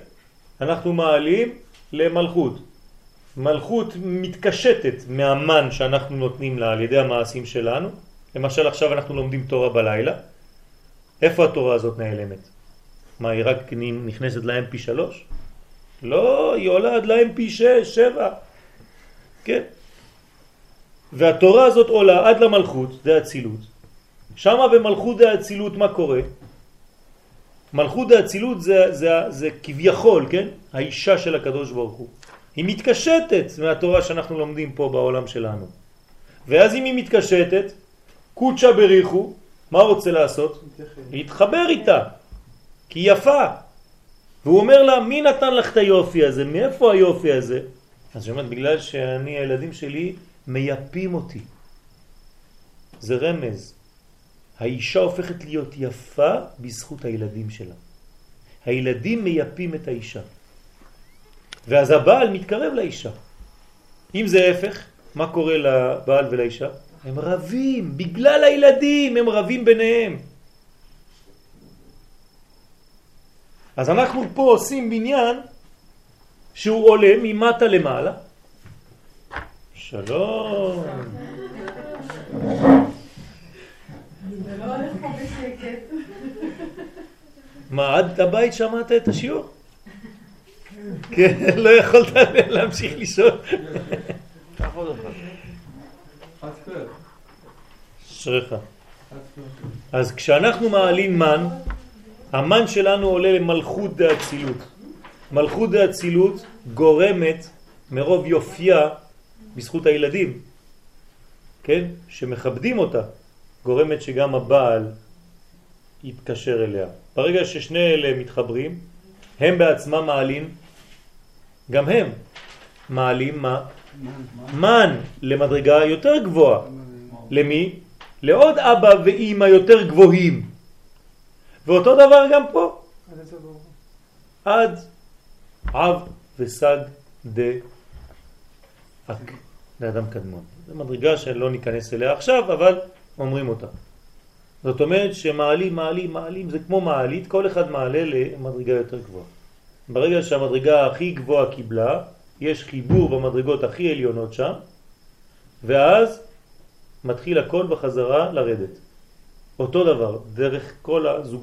אנחנו מעלים למלכות. מלכות מתקשטת מהמן שאנחנו נותנים לה על ידי המעשים שלנו. למשל עכשיו אנחנו לומדים תורה בלילה. איפה התורה הזאת נעלמת? מה, היא רק נכנסת להם פי שלוש? לא, היא עולה עד להם פי שש, שבע. כן. והתורה הזאת עולה עד למלכות, זה הצילות. שמה במלכות האצילות מה קורה? מלכות האצילות זה, זה, זה כביכול, כן? האישה של הקדוש ברוך הוא. היא מתקשטת מהתורה שאנחנו לומדים פה בעולם שלנו. ואז אם היא מתקשטת, קודשה בריחו, מה רוצה לעשות? להתחבר איתה, כי היא יפה. והוא אומר לה, מי נתן לך את היופי הזה? מאיפה היופי הזה? אז היא אומרת, בגלל שאני, הילדים שלי מייפים אותי. זה רמז. האישה הופכת להיות יפה בזכות הילדים שלה. הילדים מייפים את האישה. ואז הבעל מתקרב לאישה. אם זה הפך, מה קורה לבעל ולאישה? הם רבים, בגלל הילדים הם רבים ביניהם. אז אנחנו פה עושים בניין שהוא עולה ממטה למעלה. שלום. מה, עד הבית שמעת את השיעור? כן, לא יכולת להמשיך. אשריך. אז כשאנחנו מעלים מן, המן שלנו עולה למלכות דאצילות. מלכות דאצילות גורמת מרוב יופייה בזכות הילדים, כן? שמכבדים אותה, גורמת שגם הבעל יתקשר אליה. ברגע ששני אלה מתחברים, הם בעצמם מעלים, גם הם מעלים מה? מן למדרגה יותר גבוהה. למי? לעוד אבא ואימא יותר גבוהים. ואותו דבר גם פה. עד אב וסג דאק, לאדם קדמון. זו מדרגה שלא ניכנס אליה עכשיו, אבל אומרים אותה. זאת אומרת שמעלים, מעלים, מעלים, זה כמו מעלית, כל אחד מעלה למדרגה יותר גבוהה. ברגע שהמדרגה הכי גבוהה קיבלה, יש חיבור במדרגות הכי עליונות שם, ואז מתחיל הכל בחזרה לרדת. אותו דבר, דרך כל הזוג